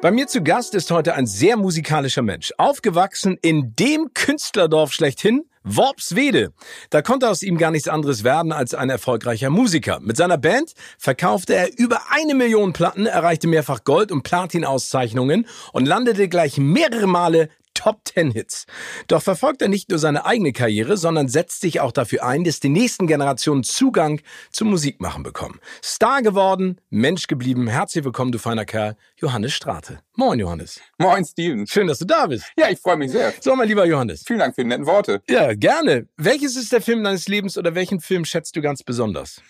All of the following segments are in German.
Bei mir zu Gast ist heute ein sehr musikalischer Mensch. Aufgewachsen in dem Künstlerdorf schlechthin, Worpswede. Da konnte aus ihm gar nichts anderes werden als ein erfolgreicher Musiker. Mit seiner Band verkaufte er über eine Million Platten, erreichte mehrfach Gold- und Platin-Auszeichnungen und landete gleich mehrere Male Top Ten Hits. Doch verfolgt er nicht nur seine eigene Karriere, sondern setzt sich auch dafür ein, dass die nächsten Generationen Zugang zum Musikmachen bekommen. Star geworden, Mensch geblieben. Herzlich willkommen, du feiner Kerl, Johannes Strate. Moin, Johannes. Moin, Steven. Schön, dass du da bist. Ja, ich freue mich sehr. So, mein lieber Johannes. Vielen Dank für die netten Worte. Ja, gerne. Welches ist der Film deines Lebens oder welchen Film schätzt du ganz besonders?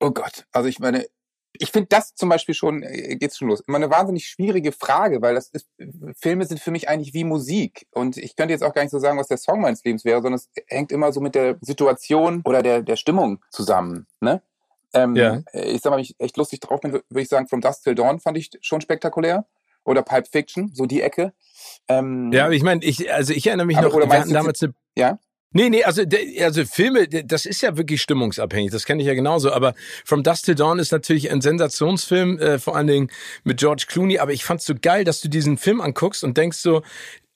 Oh Gott, also ich meine, ich finde das zum Beispiel schon, äh, geht's schon los. Immer eine wahnsinnig schwierige Frage, weil das ist, Filme sind für mich eigentlich wie Musik. Und ich könnte jetzt auch gar nicht so sagen, was der Song meines Lebens wäre, sondern es hängt immer so mit der Situation oder der, der Stimmung zusammen. Ne? Ähm, ja. Ich sag mal, wenn ich echt lustig drauf bin, würde ich sagen, From Dust Till Dawn fand ich schon spektakulär. Oder Pulp Fiction, so die Ecke. Ähm, ja, ich meine, ich, also ich erinnere mich noch, wir hatten damals eine, ja? Nee, nee, also, also Filme, das ist ja wirklich stimmungsabhängig, das kenne ich ja genauso. Aber From Dust Till Dawn ist natürlich ein Sensationsfilm, äh, vor allen Dingen mit George Clooney. Aber ich fand's so geil, dass du diesen Film anguckst und denkst so,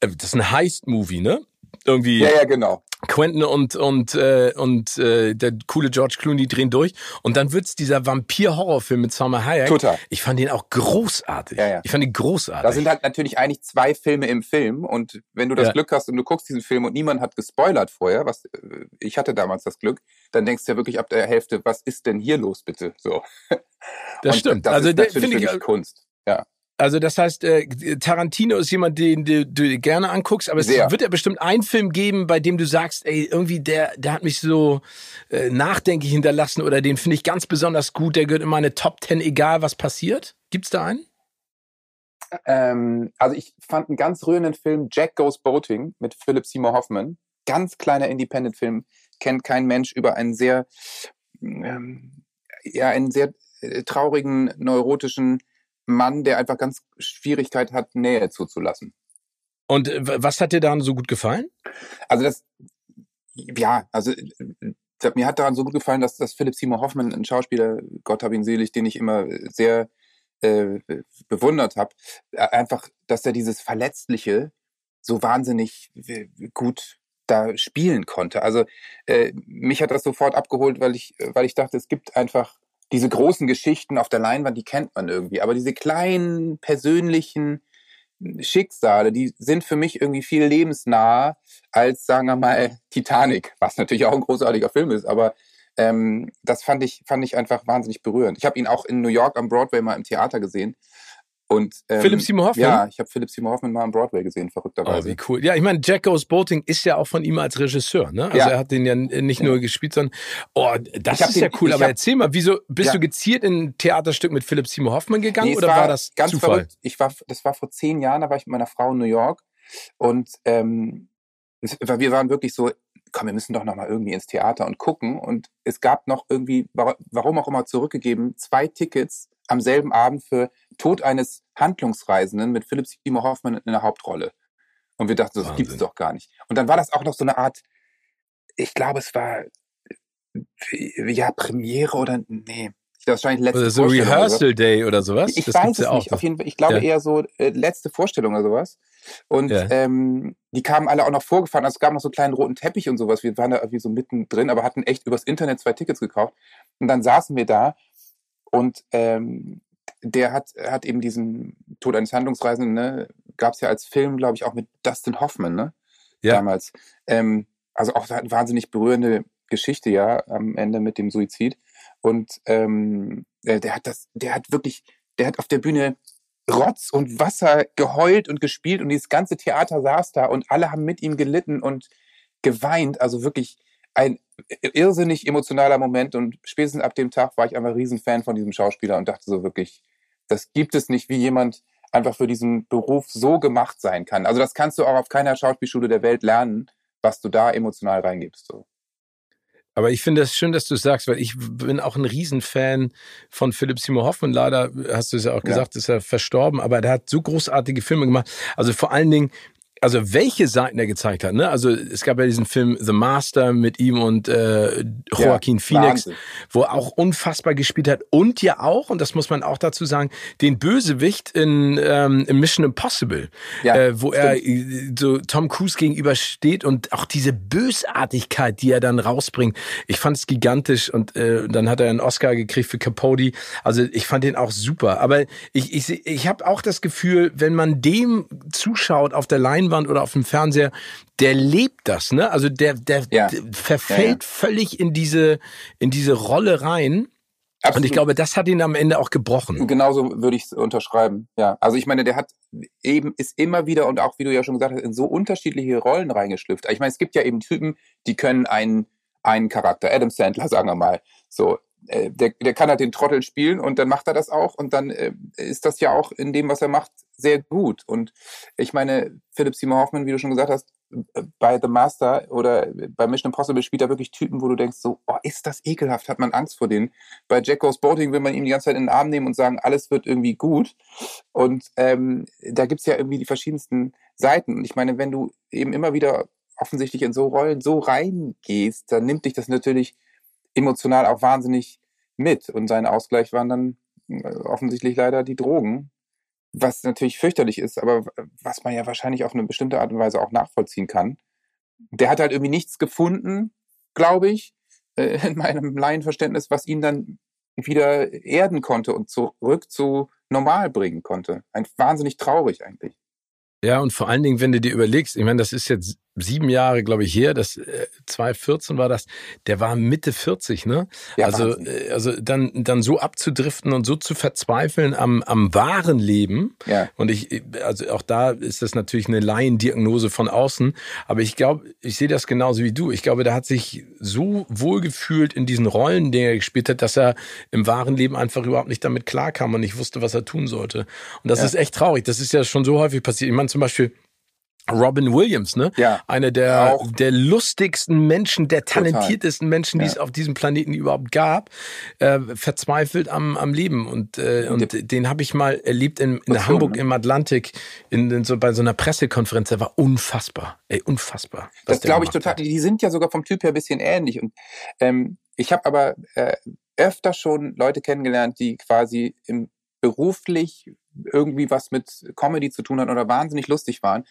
äh, das ist ein Heist-Movie, ne? irgendwie. Ja, ja, genau. Quentin und und äh, und äh, der coole George Clooney drehen durch und dann wird's dieser Vampir-Horrorfilm mit Salma Hayek. Total. Ich fand den auch großartig. Ja, ja. Ich fand ihn großartig. Da sind halt natürlich eigentlich zwei Filme im Film und wenn du das ja. Glück hast und du guckst diesen Film und niemand hat gespoilert vorher, was äh, ich hatte damals das Glück, dann denkst du ja wirklich ab der Hälfte, was ist denn hier los bitte? So. Das und stimmt. Das also ist natürlich ich, Kunst. Ja. Also das heißt, äh, Tarantino ist jemand, den du, du gerne anguckst, aber Sehr. es wird ja bestimmt einen Film geben, bei dem du sagst, ey, irgendwie der, der hat mich so äh, nachdenklich hinterlassen oder den finde ich ganz besonders gut, der gehört in meine Top Ten, egal was passiert. Gibt's da einen? Ähm, also ich fand einen ganz rührenden Film Jack Goes Boating mit Philip Seymour Hoffman. Ganz kleiner Independent-Film, kennt kein Mensch über einen sehr, ähm, ja, einen sehr äh, traurigen, neurotischen Mann, der einfach ganz Schwierigkeit hat, Nähe zuzulassen. Und äh, was hat dir daran so gut gefallen? Also das, ja, also äh, mir hat daran so gut gefallen, dass, dass Philipp Seymour Hoffman, ein Schauspieler, Gott hab ihn selig, den ich immer sehr äh, bewundert habe, äh, einfach, dass er dieses Verletzliche so wahnsinnig gut da spielen konnte. Also äh, mich hat das sofort abgeholt, weil ich, weil ich dachte, es gibt einfach diese großen Geschichten auf der Leinwand, die kennt man irgendwie. Aber diese kleinen persönlichen Schicksale, die sind für mich irgendwie viel lebensnah als, sagen wir mal, Titanic, was natürlich auch ein großartiger Film ist, aber ähm, das fand ich, fand ich einfach wahnsinnig berührend. Ich habe ihn auch in New York am Broadway mal im Theater gesehen und, ähm, Philipp Seymour Hoffman? Ja, ich habe Philipp Seymour Hoffman mal am Broadway gesehen, verrückterweise. Oh, wie cool. Ja, ich meine, Jack Goes Boating ist ja auch von ihm als Regisseur, ne? Also ja. er hat den ja nicht nur gespielt, sondern oh, das ist den, ja cool. Aber hab, erzähl mal, wieso bist ja. du gezielt in ein Theaterstück mit Philipp Seymour Hoffman gegangen nee, oder war, war, das ganz Zufall? Verrückt. Ich war, das war vor zehn Jahren, da war ich mit meiner Frau in New York und ähm, wir waren wirklich so, komm, wir müssen doch noch mal irgendwie ins Theater und gucken. Und es gab noch irgendwie, warum auch immer zurückgegeben, zwei Tickets am selben Abend für Tod eines Handlungsreisenden mit Philipp Seymour Hoffman in der Hauptrolle. Und wir dachten, das Wahnsinn. gibt's doch gar nicht. Und dann war das auch noch so eine Art, ich glaube, es war ja Premiere oder nee. Wahrscheinlich letzte oder so Rehearsal oder Day oder sowas. Ich das weiß es ja nicht. Auf jeden Fall, ich glaube ja. eher so äh, letzte Vorstellung oder sowas. Und ja. ähm, die kamen alle auch noch vorgefahren. Also es gab noch so einen kleinen roten Teppich und sowas. Wir waren da irgendwie so mittendrin, aber hatten echt übers Internet zwei Tickets gekauft. Und dann saßen wir da und ähm, der hat, hat eben diesen Tod eines Handlungsreisenden, ne, gab es ja als Film, glaube ich, auch mit Dustin Hoffman, ne? Ja. Damals. Ähm, also auch eine wahnsinnig berührende Geschichte, ja, am Ende mit dem Suizid. Und ähm, der, der hat das, der hat wirklich, der hat auf der Bühne Rotz und Wasser geheult und gespielt und dieses ganze Theater saß da und alle haben mit ihm gelitten und geweint. Also wirklich ein irrsinnig emotionaler Moment und spätestens ab dem Tag war ich einfach Riesenfan von diesem Schauspieler und dachte so wirklich, das gibt es nicht, wie jemand einfach für diesen Beruf so gemacht sein kann. Also das kannst du auch auf keiner Schauspielschule der Welt lernen, was du da emotional reingibst. So. Aber ich finde es schön, dass du es sagst, weil ich bin auch ein Riesenfan von Philipp Seymour Hoffmann. Leider hast du es ja auch gesagt, ja. ist er verstorben, aber der hat so großartige Filme gemacht. Also vor allen Dingen also welche Seiten er gezeigt hat. Ne? Also es gab ja diesen Film The Master mit ihm und äh, Joaquin ja, Phoenix, Wahnsinn. wo er auch unfassbar gespielt hat und ja auch, und das muss man auch dazu sagen, den Bösewicht in, ähm, in Mission Impossible, ja, äh, wo stimmt. er so Tom Cruise gegenübersteht und auch diese Bösartigkeit, die er dann rausbringt. Ich fand es gigantisch und äh, dann hat er einen Oscar gekriegt für Capote. Also ich fand den auch super. Aber ich, ich, ich habe auch das Gefühl, wenn man dem zuschaut auf der Leinwand, Leinwand oder auf dem Fernseher, der lebt das, ne? Also der, der, ja. der verfällt ja, völlig in diese, in diese Rolle rein. Absolut. Und ich glaube, das hat ihn am Ende auch gebrochen. Genauso würde ich es unterschreiben. Ja, also ich meine, der hat eben ist immer wieder und auch wie du ja schon gesagt hast, in so unterschiedliche Rollen reingeschlüpft. Ich meine, es gibt ja eben Typen, die können einen einen Charakter, Adam Sandler, sagen wir mal, so äh, der, der kann halt den Trottel spielen und dann macht er das auch und dann äh, ist das ja auch in dem, was er macht, sehr gut. Und ich meine, Philip Seymour Hoffman, wie du schon gesagt hast, bei The Master oder bei Mission Impossible spielt er wirklich Typen, wo du denkst so, oh, ist das ekelhaft, hat man Angst vor denen. Bei Jack Goes Boating will man ihm die ganze Zeit in den Arm nehmen und sagen, alles wird irgendwie gut. Und ähm, da gibt's ja irgendwie die verschiedensten Seiten. Und ich meine, wenn du eben immer wieder offensichtlich in so Rollen so reingehst, dann nimmt dich das natürlich emotional auch wahnsinnig mit. Und sein Ausgleich waren dann äh, offensichtlich leider die Drogen, was natürlich fürchterlich ist, aber was man ja wahrscheinlich auf eine bestimmte Art und Weise auch nachvollziehen kann. Der hat halt irgendwie nichts gefunden, glaube ich, in meinem Laienverständnis, was ihn dann wieder erden konnte und zurück zu normal bringen konnte. Ein wahnsinnig traurig eigentlich. Ja, und vor allen Dingen, wenn du dir überlegst, ich meine, das ist jetzt sieben Jahre, glaube ich, her, das äh, 2014 war das, der war Mitte 40, ne? Ja, also, äh, also dann, dann so abzudriften und so zu verzweifeln am, am wahren Leben. Ja. Und ich, also auch da ist das natürlich eine Laiendiagnose von außen. Aber ich glaube, ich sehe das genauso wie du. Ich glaube, der hat sich so wohlgefühlt in diesen Rollen, die er gespielt hat, dass er im wahren Leben einfach überhaupt nicht damit klarkam und nicht wusste, was er tun sollte. Und das ja. ist echt traurig. Das ist ja schon so häufig passiert. Ich meine zum Beispiel, Robin Williams, ne? Ja. Einer der, der lustigsten Menschen, der talentiertesten. Menschen, die ja. es auf diesem Planeten überhaupt gab, äh, verzweifelt am, am Leben. Und, äh, und ja. den habe ich mal erlebt in, in Hamburg ne? im Atlantik, in, in, so, bei so einer Pressekonferenz. Der war unfassbar. Ey, unfassbar. Das glaube ich total. Hat. Die sind ja sogar vom Typ her ein bisschen ähnlich. Und ähm, ich habe aber äh, öfter schon Leute kennengelernt, die quasi im beruflich irgendwie was mit Comedy zu tun hatten oder wahnsinnig lustig waren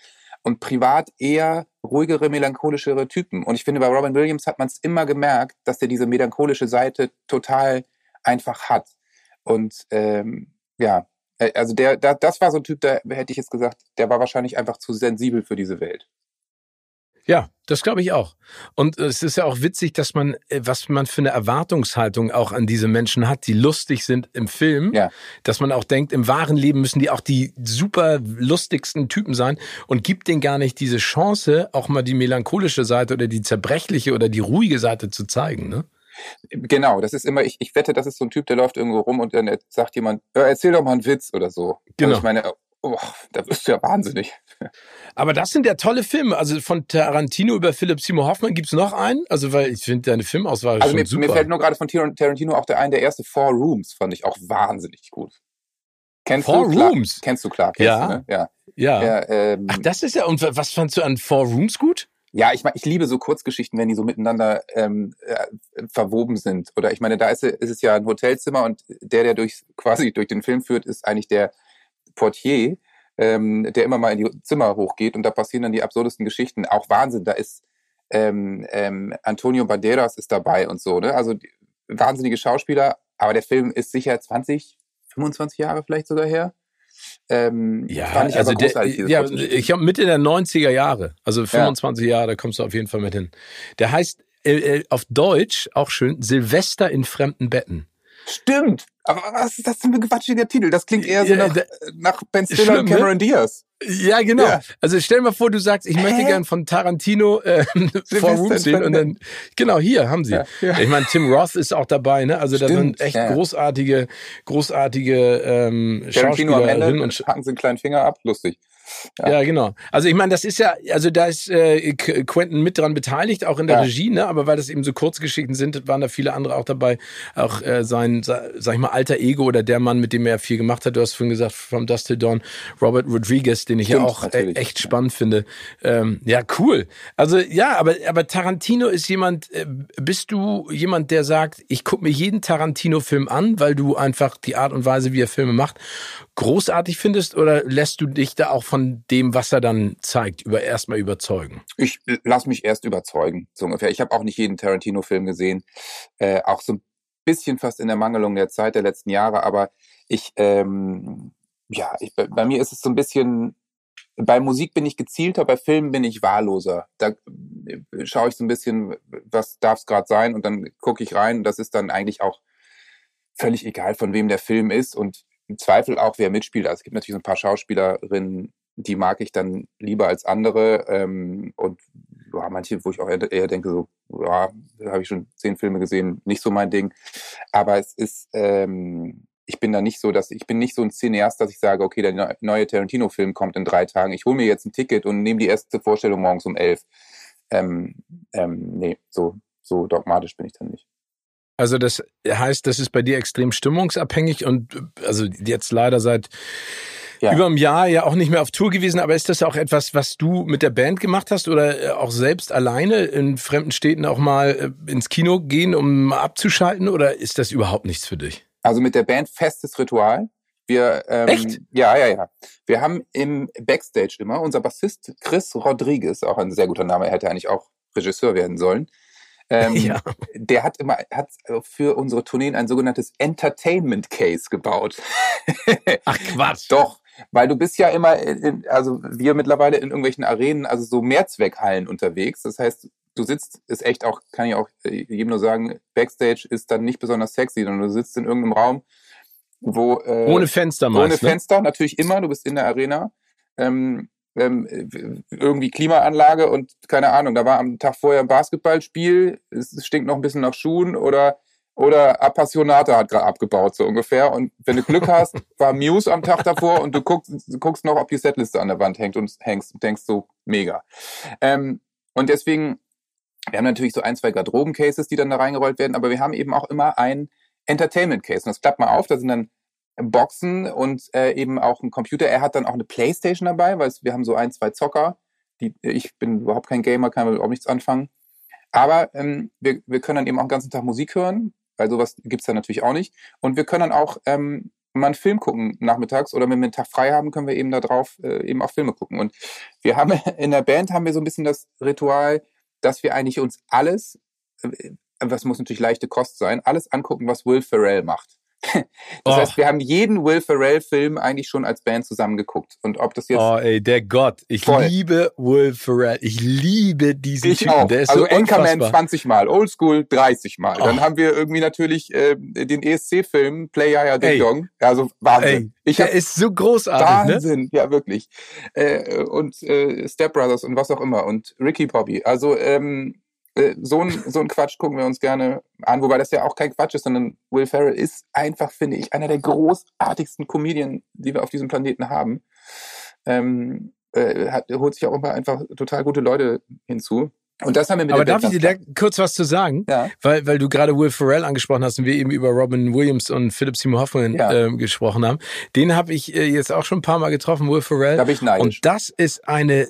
und privat eher ruhigere, melancholischere Typen. Und ich finde, bei Robin Williams hat man es immer gemerkt, dass er diese melancholische Seite total einfach hat. Und ähm, ja, äh, also der, der, das war so ein Typ, da hätte ich jetzt gesagt, der war wahrscheinlich einfach zu sensibel für diese Welt. Ja, das glaube ich auch. Und es ist ja auch witzig, dass man, äh, was man für eine Erwartungshaltung auch an diese Menschen hat, die lustig sind im Film, ja. dass man auch denkt, im wahren Leben müssen die auch die super lustigsten Typen sein und gibt denen gar nicht diese Chance, auch mal die melancholische Seite oder die zerbrechliche oder die ruhige Seite zu zeigen, ne? Genau, das ist immer, ich, ich wette, das ist so ein Typ, der läuft irgendwo rum und dann sagt jemand, erzähl doch mal einen Witz oder so. Also genau. Also ich meine, oh, da wirst du ja wahnsinnig. Aber das sind ja tolle Filme. Also von Tarantino über Philip Seymour Hoffman gibt's noch einen? Also weil ich finde deine Filmauswahl also schon mir, super. mir fällt nur gerade von Tarantino auch der ein, der erste Four Rooms fand ich auch wahnsinnig gut. Kennst Four du Rooms? Kennst du klar? Kennst ja. Du, ne? ja. Ja. ja ähm, Ach, das ist ja. Und was fandst du an Four Rooms gut? Ja, ich meine, ich liebe so Kurzgeschichten, wenn die so miteinander ähm, äh, verwoben sind. Oder ich meine, da ist, ist es ja ein Hotelzimmer und der, der durch quasi durch den Film führt, ist eigentlich der Portier ähm, der immer mal in die Zimmer hochgeht und da passieren dann die absurdesten Geschichten. Auch Wahnsinn, da ist ähm, ähm, Antonio Banderas ist dabei und so, ne? Also wahnsinnige Schauspieler, aber der Film ist sicher 20, 25 Jahre vielleicht sogar her. Ähm, ja, also der, ja, ich habe Mitte der 90er Jahre, also 25 ja. Jahre, da kommst du auf jeden Fall mit hin. Der heißt äh, äh, auf Deutsch auch schön Silvester in fremden Betten. Stimmt. Aber was ist das für ein quatschiger Titel? Das klingt eher so nach, nach Ben Stiller und ne? Cameron ne? Diaz. Ja, genau. Ja. Also stell dir mal vor, du sagst, ich Hä? möchte gern von Tarantino äh, vor Room sehen und dann, genau, hier haben sie. Ja, ja. Ich meine, Tim Roth ist auch dabei, ne? Also Stimmt, da sind echt großartige, großartige ähm, Tarantino am Ende und hacken sie einen kleinen Finger ab, lustig. Ja. ja, genau. Also ich meine, das ist ja, also da ist äh, Quentin mit dran beteiligt, auch in der ja. Regie, ne? Aber weil das eben so Kurzgeschichten sind, waren da viele andere auch dabei. Auch äh, sein, sag ich mal, alter Ego oder der Mann, mit dem er viel gemacht hat. Du hast vorhin gesagt, From Dust to Dawn, Robert Rodriguez, den ich Stimmt, ja auch äh, echt spannend finde. Ähm, ja, cool. Also ja, aber, aber Tarantino ist jemand, äh, bist du jemand, der sagt, ich gucke mir jeden Tarantino-Film an, weil du einfach die Art und Weise, wie er Filme macht, großartig findest oder lässt du dich da auch von dem, was er dann zeigt, über erstmal überzeugen? Ich lass mich erst überzeugen, so ungefähr. Ich habe auch nicht jeden Tarantino-Film gesehen, äh, auch so ein bisschen fast in der Mangelung der Zeit der letzten Jahre, aber ich, ähm, ja, ich, bei mir ist es so ein bisschen, bei Musik bin ich gezielter, bei Filmen bin ich wahlloser. Da äh, schaue ich so ein bisschen, was darf es gerade sein und dann gucke ich rein. Das ist dann eigentlich auch völlig egal, von wem der Film ist und im Zweifel auch, wer mitspielt. Also es gibt natürlich so ein paar Schauspielerinnen, die mag ich dann lieber als andere. Ähm, und ja, manche, wo ich auch eher, eher denke, so, ja, habe ich schon zehn Filme gesehen, nicht so mein Ding. Aber es ist, ähm, ich bin da nicht so, dass ich bin nicht so ein Cineast, dass ich sage, okay, der neue Tarantino-Film kommt in drei Tagen. Ich hole mir jetzt ein Ticket und nehme die erste Vorstellung morgens um elf. Ähm, ähm, nee, so, so dogmatisch bin ich dann nicht. Also das heißt, das ist bei dir extrem stimmungsabhängig und also jetzt leider seit ja. über einem Jahr ja auch nicht mehr auf Tour gewesen, aber ist das auch etwas, was du mit der Band gemacht hast oder äh, auch selbst alleine in fremden Städten auch mal äh, ins Kino gehen, um abzuschalten oder ist das überhaupt nichts für dich? Also mit der Band festes Ritual. Wir, ähm, Echt? Ja, ja, ja. Wir haben im Backstage immer, unser Bassist Chris Rodriguez, auch ein sehr guter Name, er hätte eigentlich auch Regisseur werden sollen, ähm, ja. Der hat immer hat für unsere Tourneen ein sogenanntes Entertainment Case gebaut. Ach Quatsch. Doch, weil du bist ja immer, in, also wir mittlerweile in irgendwelchen Arenen, also so Mehrzweckhallen unterwegs. Das heißt, du sitzt, ist echt auch, kann ich auch äh, jedem nur sagen, Backstage ist dann nicht besonders sexy, sondern du sitzt in irgendeinem Raum, wo äh, ohne Fenster meist, ohne ne? Fenster natürlich immer. Du bist in der Arena. Ähm, ähm, irgendwie Klimaanlage und keine Ahnung, da war am Tag vorher ein Basketballspiel, es stinkt noch ein bisschen nach Schuhen oder oder Appassionata hat gerade abgebaut, so ungefähr. Und wenn du Glück hast, war Muse am Tag davor und du guckst, guckst noch, ob die Setliste an der Wand hängt und hängst und denkst so, mega. Ähm, und deswegen, wir haben natürlich so ein, zwei Garderoben-Cases, die dann da reingerollt werden, aber wir haben eben auch immer ein Entertainment-Case. Und das klappt mal auf, da sind dann Boxen und äh, eben auch ein Computer. Er hat dann auch eine Playstation dabei, weil wir haben so ein, zwei Zocker. Die, ich bin überhaupt kein Gamer, kann auch nichts anfangen. Aber ähm, wir, wir können dann eben auch den ganzen Tag Musik hören, weil sowas gibt's dann natürlich auch nicht. Und wir können dann auch ähm, mal einen Film gucken nachmittags oder wenn wir einen Tag frei haben, können wir eben da drauf äh, eben auch Filme gucken. Und wir haben in der Band haben wir so ein bisschen das Ritual, dass wir eigentlich uns alles, äh, was muss natürlich leichte Kost sein, alles angucken, was Will Ferrell macht. Das oh. heißt, wir haben jeden Will Ferrell-Film eigentlich schon als Band zusammengeguckt. Und ob das jetzt. Oh, ey, der Gott. Ich voll. liebe Will Ferrell. Ich liebe diesen ich Typen. Auch. Der ist also so Anchorman 20 Mal, Oldschool 30 Mal. Oh. Dann haben wir irgendwie natürlich äh, den ESC-Film Play Yaya Ding Dong. Also Wahnsinn. Ey, der ist so großartig. Ne? Wahnsinn, ne? ja wirklich. Äh, und äh, Step Brothers und was auch immer. Und Ricky Bobby. Also ähm, äh, so ein, so ein Quatsch gucken wir uns gerne an, wobei das ja auch kein Quatsch ist, sondern Will Ferrell ist einfach, finde ich, einer der großartigsten Comedien, die wir auf diesem Planeten haben. Ähm, äh, hat, holt sich auch immer einfach total gute Leute hinzu. Und das haben wir mit Aber darf ich dir da kurz was zu sagen? Ja. Weil, weil du gerade Will Ferrell angesprochen hast und wir eben über Robin Williams und Philip Seymour Hoffman ja. äh, gesprochen haben. Den habe ich äh, jetzt auch schon ein paar Mal getroffen, Will Ferrell. Da bin ich neidisch. Und das ist eine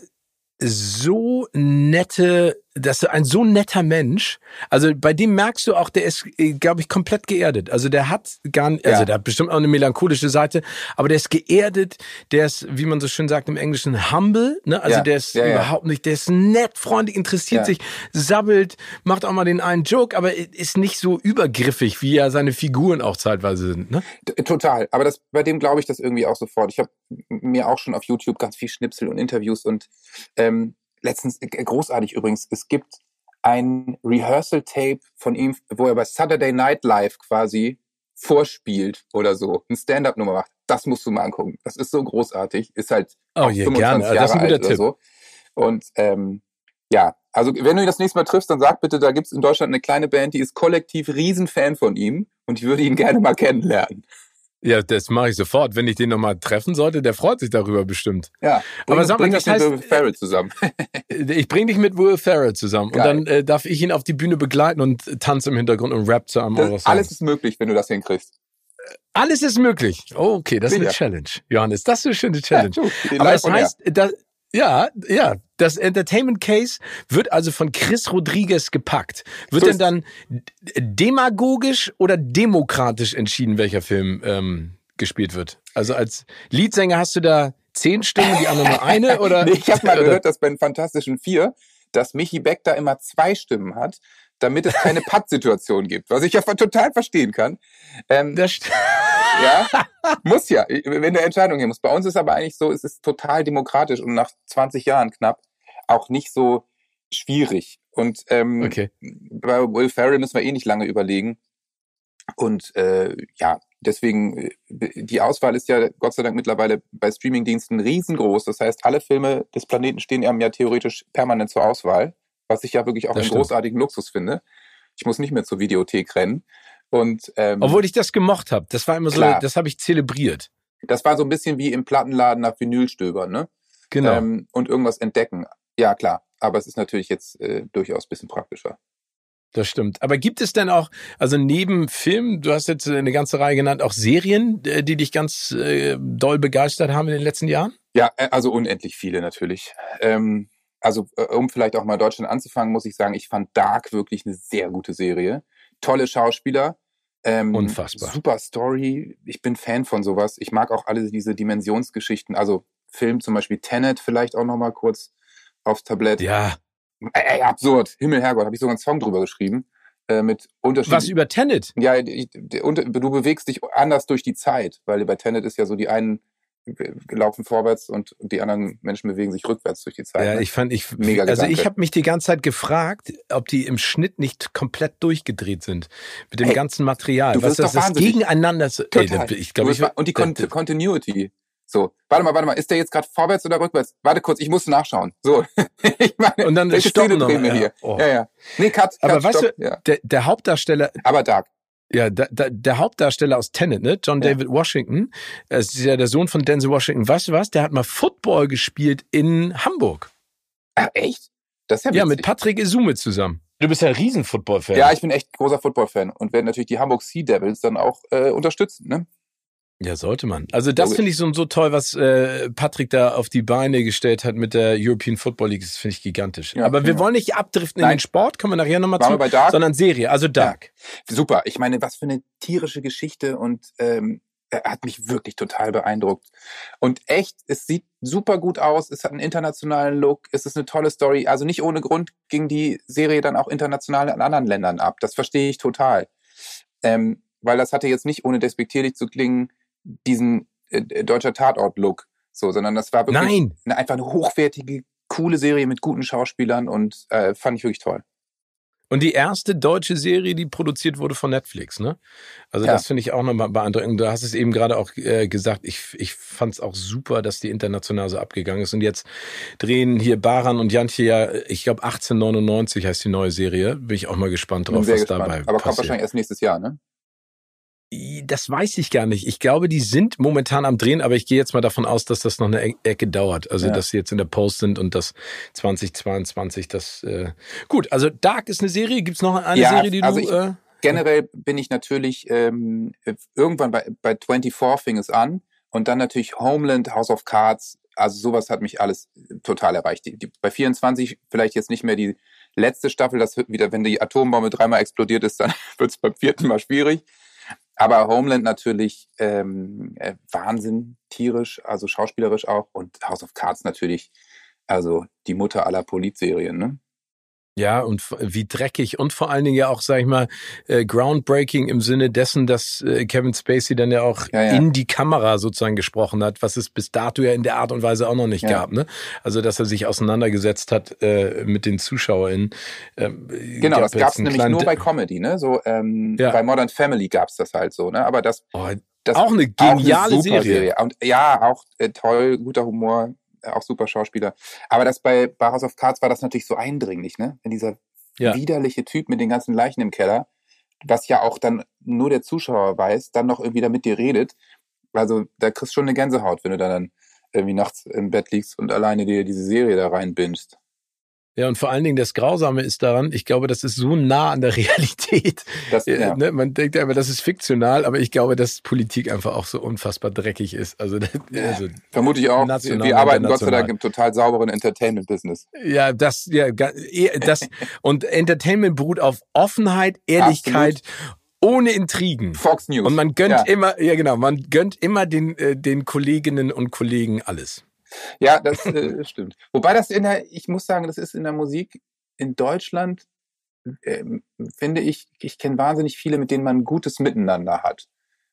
so nette das ist ein so netter Mensch. Also bei dem merkst du auch, der ist, äh, glaube ich, komplett geerdet. Also der hat gar nicht, also ja. der hat bestimmt auch eine melancholische Seite, aber der ist geerdet, der ist, wie man so schön sagt im Englischen, humble, ne? Also ja. der ist ja, überhaupt nicht, der ist nett, freundlich, interessiert sich, sabbelt, macht auch mal den einen Joke, aber ist nicht so übergriffig, wie ja seine Figuren auch zeitweise sind, ne? Total. Aber das, bei dem glaube ich das irgendwie auch sofort. Ich habe mir auch schon auf YouTube ganz viel Schnipsel und Interviews und ähm, letztens, äh, großartig übrigens, es gibt ein Rehearsal-Tape von ihm, wo er bei Saturday Night Live quasi vorspielt oder so, ein Stand-up-Nummer macht. Das musst du mal angucken. Das ist so großartig. Ist halt oh, je, 25 gerne. Jahre das ist ein guter alt Tipp. so. Und ähm, ja, also wenn du ihn das nächste Mal triffst, dann sag bitte, da gibt's in Deutschland eine kleine Band, die ist kollektiv Riesenfan von ihm und ich würde ihn gerne mal kennenlernen. Ja, das mache ich sofort. Wenn ich den nochmal treffen sollte, der freut sich darüber bestimmt. Ja, bring, aber sag mal, das heißt, mit Will Ferrell zusammen. ich bringe dich mit Will Ferrell zusammen Geil. und dann äh, darf ich ihn auf die Bühne begleiten und tanze im Hintergrund und rap zu einem das. Alles ist möglich, wenn du das hinkriegst. Alles ist möglich. Oh, okay, das Sicher. ist eine Challenge, Johannes. Das ist eine schöne Challenge. Ja, aber das heißt, das, ja, ja, das Entertainment Case wird also von Chris Rodriguez gepackt. Wird so denn dann demagogisch oder demokratisch entschieden, welcher Film ähm, gespielt wird? Also als Leadsänger hast du da zehn Stimmen, die anderen nur eine oder? nee, ich habe mal gehört, dass bei den Fantastischen Vier, dass Michi Beck da immer zwei Stimmen hat, damit es keine Patt-Situation gibt, was ich ja total verstehen kann. Ähm, das. Ja, muss ja, wenn der Entscheidung hier muss. Bei uns ist aber eigentlich so, es ist total demokratisch und nach 20 Jahren knapp auch nicht so schwierig. Und ähm, okay. bei Will Ferrell müssen wir eh nicht lange überlegen. Und äh, ja, deswegen, äh, die Auswahl ist ja Gott sei Dank mittlerweile bei Streamingdiensten riesengroß. Das heißt, alle Filme des Planeten stehen einem ja theoretisch permanent zur Auswahl, was ich ja wirklich auch das einen stimmt. großartigen Luxus finde. Ich muss nicht mehr zur Videothek rennen. Und, ähm, Obwohl ich das gemocht habe. Das war immer klar. so, das habe ich zelebriert. Das war so ein bisschen wie im Plattenladen nach Vinylstöbern, ne? Genau. Ähm, und irgendwas entdecken. Ja, klar. Aber es ist natürlich jetzt äh, durchaus bisschen praktischer. Das stimmt. Aber gibt es denn auch, also neben Filmen, du hast jetzt eine ganze Reihe genannt, auch Serien, äh, die dich ganz äh, doll begeistert haben in den letzten Jahren? Ja, äh, also unendlich viele natürlich. Ähm, also äh, um vielleicht auch mal Deutschland anzufangen, muss ich sagen, ich fand Dark wirklich eine sehr gute Serie. Tolle Schauspieler. Ähm, Unfassbar. Super Story. Ich bin Fan von sowas. Ich mag auch alle diese Dimensionsgeschichten. Also Film zum Beispiel Tenet vielleicht auch noch mal kurz aufs Tablett. Ja. Ey, absurd. Himmel, Herrgott, habe ich sogar einen Song drüber geschrieben. Äh, mit. Was über Tenet? Ja, ich, du bewegst dich anders durch die Zeit, weil bei Tenet ist ja so die einen laufen vorwärts und die anderen Menschen bewegen sich rückwärts durch die Zeit. Ja, ne? ich fand ich mega Also ich habe mich die ganze Zeit gefragt, ob die im Schnitt nicht komplett durchgedreht sind mit dem hey, ganzen Material. Du was das, das gegeneinander so, ey, ich glaube ich und die Con Continuity so, warte mal, warte mal, ist der jetzt gerade vorwärts oder rückwärts? Warte kurz, ich muss nachschauen. So, ich meine, und dann Szene drehen wir hier? Oh. Ja, ja. Nee, cut, cut Aber weißt stopp. du, ja. der, der Hauptdarsteller. Aber Dark. Ja, da, da, der Hauptdarsteller aus Tenet, ne? John ja. David Washington, das ist ja der Sohn von Denzel Washington. Weißt du was? Der hat mal Football gespielt in Hamburg. Ach, echt? Das ist ja, ja mit Patrick Isume zusammen. Du bist ja ein riesen Football-Fan. Ja, ich bin echt großer Football-Fan und werde natürlich die Hamburg Sea Devils dann auch äh, unterstützen, ne? Ja, sollte man. Also das finde ich so, so toll, was äh, Patrick da auf die Beine gestellt hat mit der European Football League. Das finde ich gigantisch. Ja, Aber wir wollen nicht abdriften Nein. in den Sport, kommen wir nachher nochmal zu, bei Dark? sondern Serie, also Dark. Ja. Super. Ich meine, was für eine tierische Geschichte und ähm, er hat mich wirklich total beeindruckt. Und echt, es sieht super gut aus, es hat einen internationalen Look, es ist eine tolle Story. Also nicht ohne Grund ging die Serie dann auch international in anderen Ländern ab. Das verstehe ich total. Ähm, weil das hatte jetzt nicht, ohne despektierlich zu klingen, diesen äh, äh, deutscher Tatort-Look, so, sondern das war wirklich Nein. Eine, einfach eine hochwertige, coole Serie mit guten Schauspielern und äh, fand ich wirklich toll. Und die erste deutsche Serie, die produziert wurde von Netflix, ne? Also ja. das finde ich auch nochmal beeindruckend. Du hast es eben gerade auch äh, gesagt, ich, ich fand es auch super, dass die international so abgegangen ist. Und jetzt drehen hier Baran und Jantje ja, ich glaube 1899 heißt die neue Serie. Bin ich auch mal gespannt drauf, was gespannt. dabei Aber passiert. kommt wahrscheinlich erst nächstes Jahr, ne? Das weiß ich gar nicht. Ich glaube, die sind momentan am Drehen, aber ich gehe jetzt mal davon aus, dass das noch eine e-, Ecke dauert. Also, ja. dass sie jetzt in der Post sind und das 2022 das. Äh Gut, also Dark ist eine Serie. Gibt es noch eine ja, Serie, die also du. Ich, äh generell bin ich natürlich ähm, irgendwann bei, bei 24 fing es an und dann natürlich Homeland, House of Cards. Also sowas hat mich alles total erreicht. Die, die, bei 24 vielleicht jetzt nicht mehr die letzte Staffel, das wird wieder, wenn die Atombombe dreimal explodiert ist, dann wird es beim vierten Mal schwierig. Aber Homeland natürlich ähm, äh, Wahnsinn, tierisch, also schauspielerisch auch. Und House of Cards natürlich, also die Mutter aller Politserien, ne? Ja, und wie dreckig und vor allen Dingen ja auch, sag ich mal, äh, groundbreaking im Sinne dessen, dass äh, Kevin Spacey dann ja auch ja, ja. in die Kamera sozusagen gesprochen hat, was es bis dato ja in der Art und Weise auch noch nicht ja. gab. Ne? Also, dass er sich auseinandergesetzt hat äh, mit den ZuschauerInnen. Ähm, genau, das gab es nämlich nur bei Comedy, ne? So ähm, bei Modern Family gab's das halt so, ne? Aber das, oh, das auch eine geniale auch eine Serie. Serie. Und ja, auch äh, toll, guter Humor, auch super Schauspieler. Aber das bei, bei House of Cards war das natürlich so eindringlich, ne? Wenn dieser ja. widerliche Typ mit den ganzen Leichen im Keller, was ja auch dann nur der Zuschauer weiß, dann noch irgendwie da mit dir redet. Also da kriegst du schon eine Gänsehaut, wenn du dann irgendwie nachts im Bett liegst und alleine dir diese Serie da reinbingst. Ja, und vor allen Dingen das Grausame ist daran, ich glaube, das ist so nah an der Realität. Das, äh, ja. ne? Man denkt ja immer, das ist fiktional, aber ich glaube, dass Politik einfach auch so unfassbar dreckig ist. Also, also Vermute ich auch. Wir arbeiten Gott sei Dank im total sauberen Entertainment-Business. Ja, das, ja, das, und Entertainment beruht auf Offenheit, Ehrlichkeit Absolut ohne Intrigen. Fox News. Und man gönnt ja. immer, ja genau, man gönnt immer den, äh, den Kolleginnen und Kollegen alles. Ja, das äh, stimmt. Wobei das in der, ich muss sagen, das ist in der Musik in Deutschland, äh, finde ich, ich kenne wahnsinnig viele, mit denen man ein gutes Miteinander hat.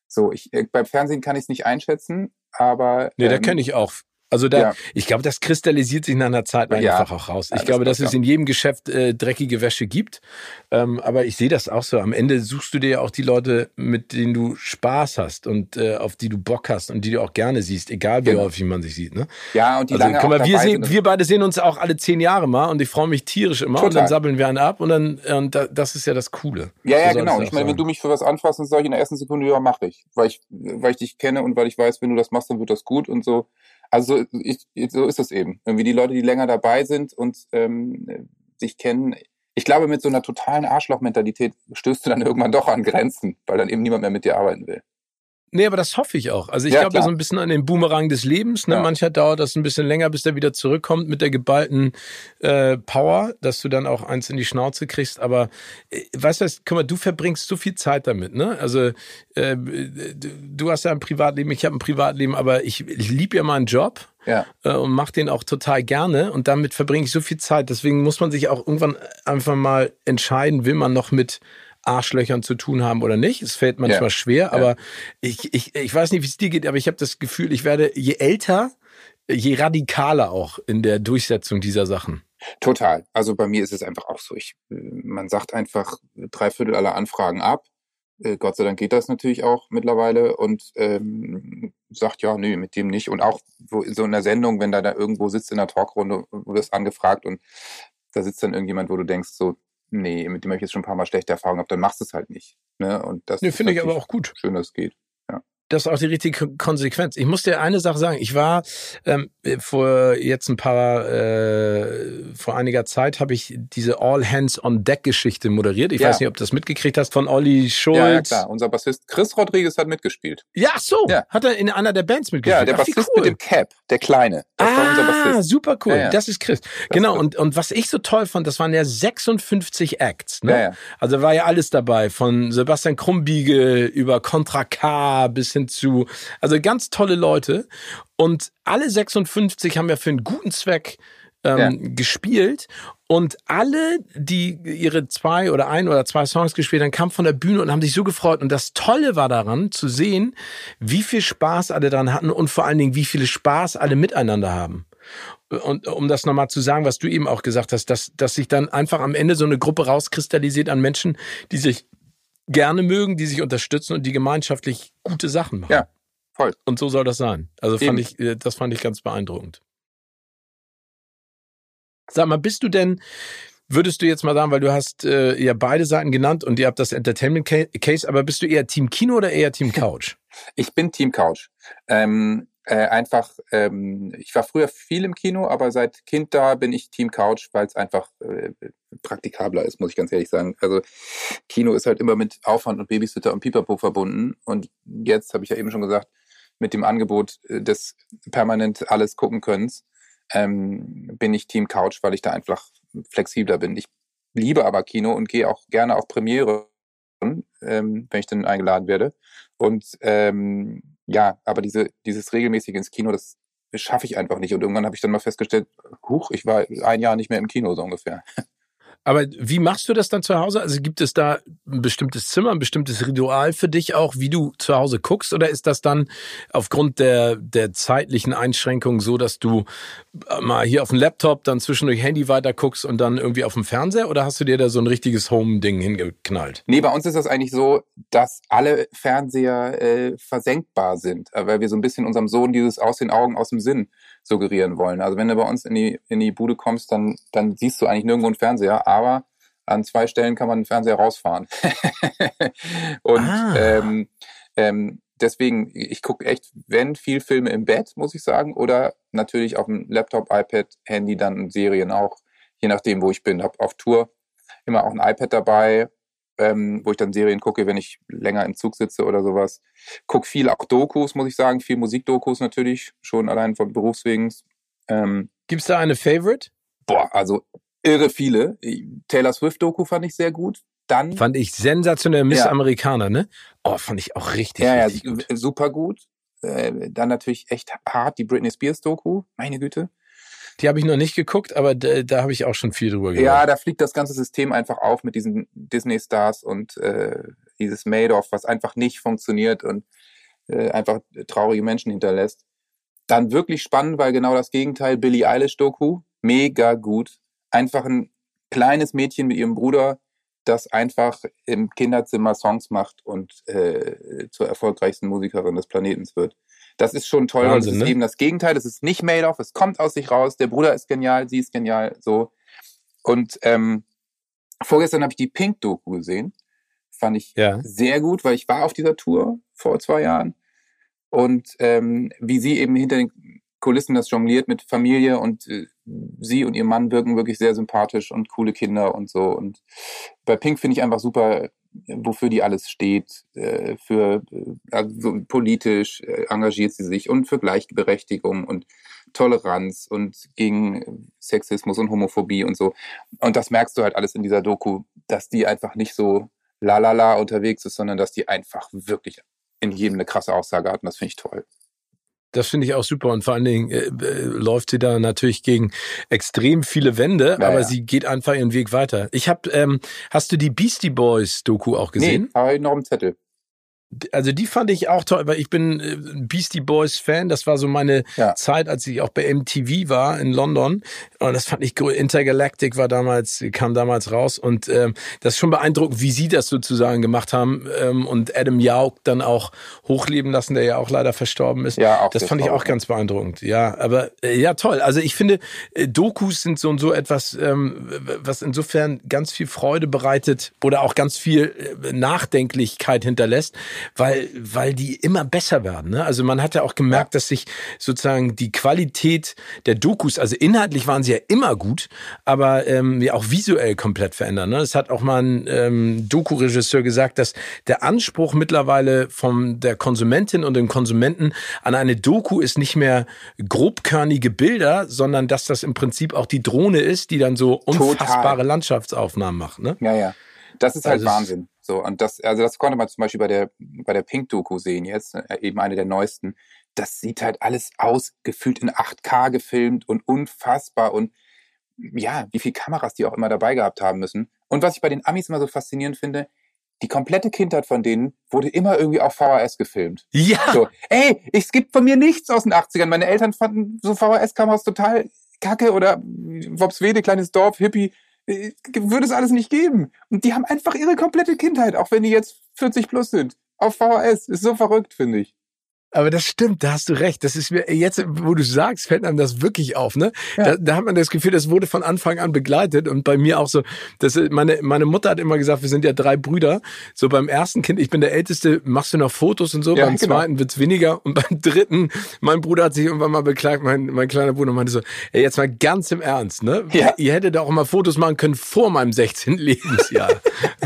So, ich, äh, beim Fernsehen kann ich es nicht einschätzen, aber. Nee, ähm, da kenne ich auch also da, ja. ich glaube, das kristallisiert sich nach einer Zeit einfach ja. auch raus. Ich ja, glaube, das dass es in jedem Geschäft äh, dreckige Wäsche gibt. Ähm, aber ich sehe das auch so. Am Ende suchst du dir ja auch die Leute, mit denen du Spaß hast und äh, auf die du Bock hast und die du auch gerne siehst, egal wie genau. häufig man sich sieht. Ne? Ja, und die also, lange mal, wir, sehen, wir beide sehen uns auch alle zehn Jahre mal und ich freue mich tierisch immer Total. und dann sabbeln wir einen ab und dann und das ist ja das Coole. Ja, ja, so genau. Ich meine, wenn du mich für was anfasst, dann sage ich in der ersten Sekunde, ja, mach ich. Weil ich, weil ich dich kenne und weil ich weiß, wenn du das machst, dann wird das gut und so. Also ich, so ist es eben. Irgendwie die Leute, die länger dabei sind und ähm, sich kennen. Ich glaube, mit so einer totalen Arschlochmentalität stößt du dann irgendwann doch an Grenzen, weil dann eben niemand mehr mit dir arbeiten will. Nee, aber das hoffe ich auch. Also ich ja, glaube so ein bisschen an den Boomerang des Lebens. Ne? Ja. Mancher dauert das ein bisschen länger, bis der wieder zurückkommt mit der geballten äh, Power, dass du dann auch eins in die Schnauze kriegst. Aber äh, weißt du, guck mal, du verbringst so viel Zeit damit. Ne? Also äh, du hast ja ein Privatleben, ich habe ein Privatleben, aber ich, ich liebe ja meinen Job. Ja. Äh, und mache den auch total gerne und damit verbringe ich so viel Zeit. Deswegen muss man sich auch irgendwann einfach mal entscheiden, will man noch mit Arschlöchern zu tun haben oder nicht. Es fällt manchmal ja. schwer, aber ja. ich, ich, ich weiß nicht, wie es dir geht, aber ich habe das Gefühl, ich werde je älter, je radikaler auch in der Durchsetzung dieser Sachen. Total. Also bei mir ist es einfach auch so. Ich, man sagt einfach drei Viertel aller Anfragen ab. Äh, Gott sei Dank geht das natürlich auch mittlerweile und ähm, sagt ja, nö, mit dem nicht. Und auch so in der Sendung, wenn da da irgendwo sitzt in der Talkrunde, wo das angefragt und da sitzt dann irgendjemand, wo du denkst, so, nee, mit dem habe ich jetzt schon ein paar Mal schlechte Erfahrungen gehabt, dann machst du es halt nicht. Ne? Und das nee, finde ich aber auch gut. Schön, dass es geht. Das ist auch die richtige Konsequenz. Ich muss dir eine Sache sagen. Ich war ähm, vor jetzt ein paar, äh, vor einiger Zeit habe ich diese All Hands on Deck Geschichte moderiert. Ich ja. weiß nicht, ob du das mitgekriegt hast von Olli Schulz. Ja, ja, klar. Unser Bassist Chris Rodriguez hat mitgespielt. Ja, so. Ja. Hat er in einer der Bands mitgespielt? Ja, der Ach, Bassist cool. mit dem Cap, der Kleine. Das ah, war unser Bassist. super cool. Ja, das ist Chris. Das genau. Und, und was ich so toll fand, das waren ja 56 Acts. Ne? Also war ja alles dabei. Von Sebastian Krumbiegel über Contra K bis hin zu, also ganz tolle Leute. Und alle 56 haben ja für einen guten Zweck ähm, ja. gespielt. Und alle, die ihre zwei oder ein oder zwei Songs gespielt haben, kamen von der Bühne und haben sich so gefreut. Und das Tolle war daran zu sehen, wie viel Spaß alle dran hatten und vor allen Dingen, wie viel Spaß alle miteinander haben. Und um das nochmal zu sagen, was du eben auch gesagt hast, dass, dass sich dann einfach am Ende so eine Gruppe rauskristallisiert an Menschen, die sich gerne mögen, die sich unterstützen und die gemeinschaftlich gute Sachen machen. Ja, voll. Und so soll das sein. Also fand ich, äh, das fand ich ganz beeindruckend. Sag mal, bist du denn, würdest du jetzt mal sagen, weil du hast äh, ja beide Seiten genannt und ihr habt das Entertainment Case, aber bist du eher Team Kino oder eher Team Couch? Ich bin Team Couch. Ähm, äh, einfach, ähm, ich war früher viel im Kino, aber seit Kind da bin ich Team Couch, weil es einfach äh, praktikabler ist, muss ich ganz ehrlich sagen. Also Kino ist halt immer mit Aufwand und Babysitter und Pipapo verbunden. Und jetzt habe ich ja eben schon gesagt, mit dem Angebot äh, des permanent alles gucken Könnens, ähm, bin ich Team Couch, weil ich da einfach flexibler bin. Ich liebe aber Kino und gehe auch gerne auf Premiere, ähm, wenn ich dann eingeladen werde. Und ähm, ja, aber diese, dieses regelmäßige ins Kino, das schaffe ich einfach nicht. Und irgendwann habe ich dann mal festgestellt, huch, ich war ein Jahr nicht mehr im Kino so ungefähr. Aber wie machst du das dann zu Hause? Also gibt es da ein bestimmtes Zimmer, ein bestimmtes Ritual für dich auch, wie du zu Hause guckst? Oder ist das dann aufgrund der, der zeitlichen Einschränkungen so, dass du mal hier auf dem Laptop, dann zwischendurch Handy weiter guckst und dann irgendwie auf dem Fernseher? Oder hast du dir da so ein richtiges Home-Ding hingeknallt? Nee, bei uns ist das eigentlich so, dass alle Fernseher äh, versenkbar sind, äh, weil wir so ein bisschen unserem Sohn dieses aus den Augen, aus dem Sinn suggerieren wollen. Also wenn du bei uns in die, in die Bude kommst, dann, dann siehst du eigentlich nirgendwo einen Fernseher, aber an zwei Stellen kann man den Fernseher rausfahren. und ah. ähm, ähm, deswegen, ich gucke echt, wenn viel Filme im Bett, muss ich sagen, oder natürlich auf dem Laptop, iPad, Handy, dann Serien auch, je nachdem, wo ich bin. Hab auf Tour immer auch ein iPad dabei, ähm, wo ich dann Serien gucke, wenn ich länger im Zug sitze oder sowas. Guck viel auch Dokus, muss ich sagen, viel Musikdokus natürlich, schon allein von Berufswegen. Ähm, Gibt's da eine Favorite? Boah, also irre viele. Taylor Swift Doku fand ich sehr gut. Dann fand ich sensationell Miss ja. Amerikaner, ne? Oh, fand ich auch richtig, ja, richtig ja, gut. super gut. Äh, dann natürlich echt hart die Britney Spears Doku, meine Güte. Die habe ich noch nicht geguckt, aber da, da habe ich auch schon viel drüber gehört. Ja, da fliegt das ganze System einfach auf mit diesen Disney-Stars und äh, dieses Madoff, was einfach nicht funktioniert und äh, einfach traurige Menschen hinterlässt. Dann wirklich spannend, weil genau das Gegenteil, Billie Eilish-Doku, mega gut. Einfach ein kleines Mädchen mit ihrem Bruder, das einfach im Kinderzimmer Songs macht und äh, zur erfolgreichsten Musikerin des Planetens wird. Das ist schon toll, Wahnsinn, es ist ne? eben das Gegenteil. Es ist nicht made of, es kommt aus sich raus. Der Bruder ist genial, sie ist genial, so. Und ähm, vorgestern habe ich die Pink-Doku gesehen. Fand ich ja. sehr gut, weil ich war auf dieser Tour vor zwei Jahren. Und ähm, wie sie eben hinter den Kulissen das jongliert mit Familie und äh, sie und ihr Mann wirken wirklich sehr sympathisch und coole Kinder und so. Und bei Pink finde ich einfach super wofür die alles steht, äh, für äh, also politisch äh, engagiert sie sich und für Gleichberechtigung und Toleranz und gegen Sexismus und Homophobie und so. Und das merkst du halt alles in dieser Doku, dass die einfach nicht so lalala unterwegs ist, sondern dass die einfach wirklich in jedem eine krasse Aussage hat und das finde ich toll. Das finde ich auch super und vor allen Dingen äh, äh, läuft sie da natürlich gegen extrem viele Wände, ja, aber sie geht einfach ihren Weg weiter. Ich habe, ähm, hast du die Beastie Boys Doku auch gesehen? Nee, aber noch im Zettel also die fand ich auch toll, weil ich bin äh, Beastie Boys Fan. Das war so meine ja. Zeit, als ich auch bei MTV war in London. Und das fand ich cool. Intergalactic war damals, kam damals raus. Und ähm, das ist schon beeindruckend, wie sie das sozusagen gemacht haben. Ähm, und Adam Yauch dann auch hochleben lassen, der ja auch leider verstorben ist. Ja, auch das fand ich auch ganz beeindruckend. Ja, aber äh, ja, toll. Also ich finde, äh, Dokus sind so und so etwas, ähm, was insofern ganz viel Freude bereitet oder auch ganz viel äh, Nachdenklichkeit hinterlässt weil, weil die immer besser werden. Ne? Also man hat ja auch gemerkt, dass sich sozusagen die Qualität der Dokus, also inhaltlich waren sie ja immer gut, aber ähm, ja auch visuell komplett verändern. Ne? Es hat auch mal ein ähm, Doku-Regisseur gesagt, dass der Anspruch mittlerweile von der Konsumentin und dem Konsumenten an eine Doku ist nicht mehr grobkörnige Bilder, sondern dass das im Prinzip auch die Drohne ist, die dann so unfassbare Total. Landschaftsaufnahmen macht. Ne? Ja, ja. Das ist halt also Wahnsinn. So, und das, also das konnte man zum Beispiel bei der, bei der Pink-Doku sehen jetzt, äh, eben eine der neuesten. Das sieht halt alles aus, gefühlt in 8K gefilmt und unfassbar und ja, wie viele Kameras die auch immer dabei gehabt haben müssen. Und was ich bei den Amis immer so faszinierend finde, die komplette Kindheit von denen wurde immer irgendwie auf VHS gefilmt. Ja. So, ey, es gibt von mir nichts aus den 80ern. Meine Eltern fanden so VHS-Kameras total kacke oder Wopswede, kleines Dorf, Hippie. Äh, würde es alles nicht geben. Und die haben einfach ihre komplette Kindheit, auch wenn die jetzt 40 plus sind, auf VHS. Ist so verrückt, finde ich. Aber das stimmt, da hast du recht. Das ist mir jetzt, wo du sagst, fällt einem das wirklich auf, ne? Ja. Da, da hat man das Gefühl, das wurde von Anfang an begleitet und bei mir auch so. Das, meine meine Mutter hat immer gesagt, wir sind ja drei Brüder. So beim ersten Kind, ich bin der Älteste, machst du noch Fotos und so. Ja, beim genau. zweiten wird's weniger und beim dritten, mein Bruder hat sich irgendwann mal beklagt, mein mein kleiner Bruder meinte so, ey, jetzt mal ganz im Ernst, ne? Ja. Ihr hättet auch mal Fotos machen können vor meinem 16. Lebensjahr.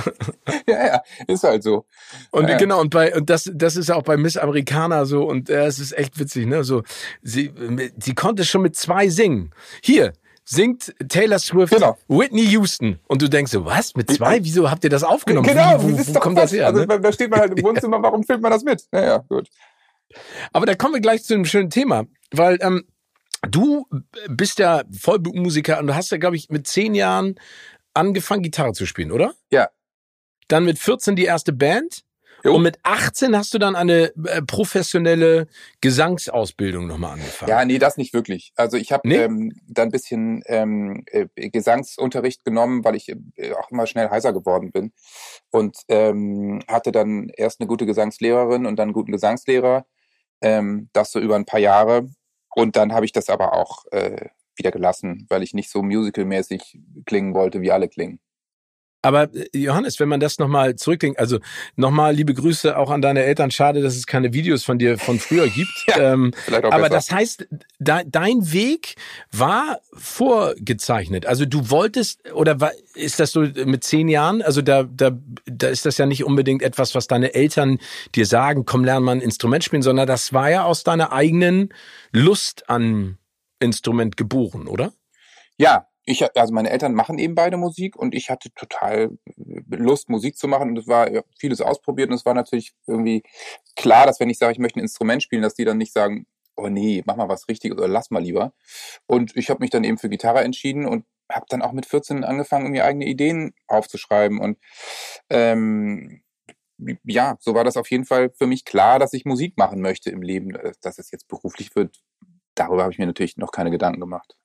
ja, ja, ist halt so. Und ja, genau und bei und das das ist auch bei Miss Amerikaner so so und äh, es ist echt witzig, ne? So, sie, sie konnte schon mit zwei singen. Hier, singt Taylor Swift genau. Whitney Houston. Und du denkst so, was? Mit zwei? Wieso habt ihr das aufgenommen? Genau, wie, wo, wo, kommt das her? Also, ne? da steht man halt im Wohnzimmer, warum filmt man das mit? Naja, gut. Aber da kommen wir gleich zu einem schönen Thema, weil ähm, du bist ja Vollblutmusiker und du hast ja, glaube ich, mit zehn Jahren angefangen, Gitarre zu spielen, oder? Ja. Dann mit 14 die erste Band. Jo. Und mit 18 hast du dann eine äh, professionelle Gesangsausbildung nochmal angefangen. Ja, nee, das nicht wirklich. Also ich habe nee? ähm, dann ein bisschen ähm, äh, Gesangsunterricht genommen, weil ich äh, auch immer schnell heiser geworden bin. Und ähm, hatte dann erst eine gute Gesangslehrerin und dann einen guten Gesangslehrer. Ähm, das so über ein paar Jahre. Und dann habe ich das aber auch äh, wieder gelassen, weil ich nicht so musicalmäßig klingen wollte, wie alle klingen. Aber äh, Johannes, wenn man das nochmal zurückdenkt, also nochmal liebe Grüße auch an deine Eltern. Schade, dass es keine Videos von dir von früher gibt. ja, ähm, aber besser. das heißt, de, dein Weg war vorgezeichnet. Also du wolltest, oder war, ist das so mit zehn Jahren? Also da, da, da ist das ja nicht unbedingt etwas, was deine Eltern dir sagen, komm, lern mal ein Instrument spielen, sondern das war ja aus deiner eigenen Lust an Instrument geboren, oder? Ja, ich, also meine Eltern machen eben beide Musik und ich hatte total Lust, Musik zu machen und es war vieles ausprobiert und es war natürlich irgendwie klar, dass wenn ich sage, ich möchte ein Instrument spielen, dass die dann nicht sagen, oh nee, mach mal was Richtiges oder lass mal lieber. Und ich habe mich dann eben für Gitarre entschieden und habe dann auch mit 14 angefangen, mir eigene Ideen aufzuschreiben und ähm, ja, so war das auf jeden Fall für mich klar, dass ich Musik machen möchte im Leben. Dass es jetzt beruflich wird, darüber habe ich mir natürlich noch keine Gedanken gemacht.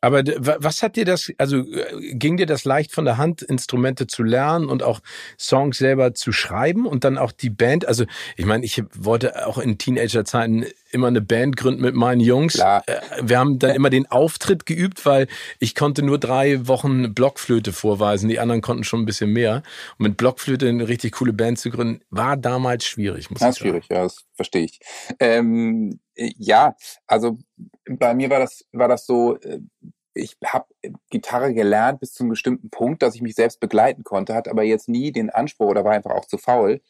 Aber was hat dir das, also äh, ging dir das leicht von der Hand, Instrumente zu lernen und auch Songs selber zu schreiben und dann auch die Band? Also ich meine, ich wollte auch in Teenagerzeiten immer eine Band gründen mit meinen Jungs. Klar. Äh, wir haben dann immer den Auftritt geübt, weil ich konnte nur drei Wochen Blockflöte vorweisen, die anderen konnten schon ein bisschen mehr. Und mit Blockflöte eine richtig coole Band zu gründen, war damals schwierig. Muss das ist schwierig, ja, das verstehe ich. Ähm, ja, also bei mir war das, war das so, äh, ich habe Gitarre gelernt bis zu einem bestimmten Punkt, dass ich mich selbst begleiten konnte, hatte aber jetzt nie den Anspruch oder war einfach auch zu faul,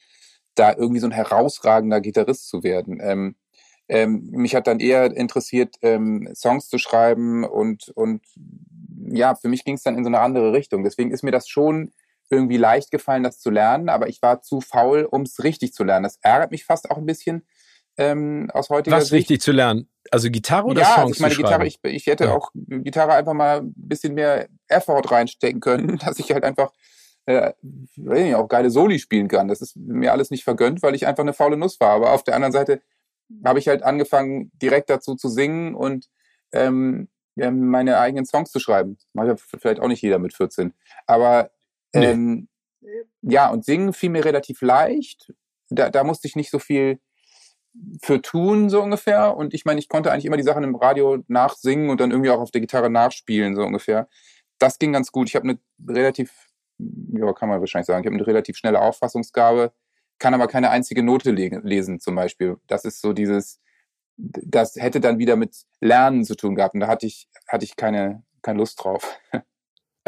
da irgendwie so ein herausragender Gitarrist zu werden. Ähm, ähm, mich hat dann eher interessiert, ähm, Songs zu schreiben und, und ja, für mich ging es dann in so eine andere Richtung. Deswegen ist mir das schon irgendwie leicht gefallen, das zu lernen, aber ich war zu faul, um es richtig zu lernen. Das ärgert mich fast auch ein bisschen, ähm, aus heutiger Was Sicht. wichtig zu lernen? Also Gitarre oder ja, Songs also ich meine Gitarre, ich, ich hätte ja. auch Gitarre einfach mal ein bisschen mehr Effort reinstecken können, dass ich halt einfach äh, nicht, auch geile Soli spielen kann. Das ist mir alles nicht vergönnt, weil ich einfach eine faule Nuss war. Aber auf der anderen Seite habe ich halt angefangen, direkt dazu zu singen und ähm, ja, meine eigenen Songs zu schreiben. Macht ja vielleicht auch nicht jeder mit 14. Aber ähm, nee. ja, und singen fiel mir relativ leicht. Da, da musste ich nicht so viel für tun, so ungefähr. Und ich meine, ich konnte eigentlich immer die Sachen im Radio nachsingen und dann irgendwie auch auf der Gitarre nachspielen, so ungefähr. Das ging ganz gut. Ich habe eine relativ, ja, kann man wahrscheinlich sagen, ich habe eine relativ schnelle Auffassungsgabe, kann aber keine einzige Note le lesen, zum Beispiel. Das ist so dieses, das hätte dann wieder mit Lernen zu tun gehabt. Und da hatte ich, hatte ich keine, keine Lust drauf.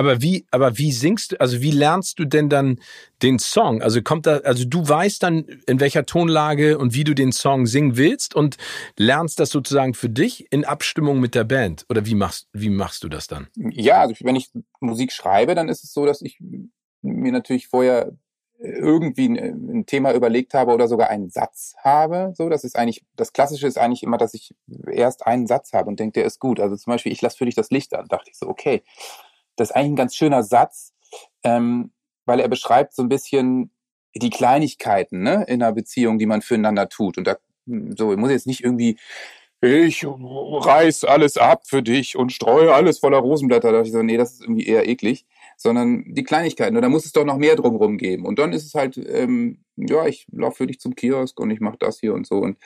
Aber wie, aber wie singst du, also wie lernst du denn dann den Song? Also kommt da, also du weißt dann, in welcher Tonlage und wie du den Song singen willst und lernst das sozusagen für dich in Abstimmung mit der Band? Oder wie machst, wie machst du das dann? Ja, also wenn ich Musik schreibe, dann ist es so, dass ich mir natürlich vorher irgendwie ein, Thema überlegt habe oder sogar einen Satz habe. So, das ist eigentlich, das Klassische ist eigentlich immer, dass ich erst einen Satz habe und denke, der ist gut. Also zum Beispiel, ich lasse für dich das Licht an. Dachte ich so, okay, das ist eigentlich ein ganz schöner Satz, ähm, weil er beschreibt so ein bisschen die Kleinigkeiten ne, in einer Beziehung, die man füreinander tut. Und da so, ich muss jetzt nicht irgendwie, ich reiß alles ab für dich und streue alles voller Rosenblätter. Da dachte ich so, nee, das ist irgendwie eher eklig. Sondern die Kleinigkeiten. Und da muss es doch noch mehr drumherum geben. Und dann ist es halt, ähm, ja, ich laufe für dich zum Kiosk und ich mache das hier und so. Und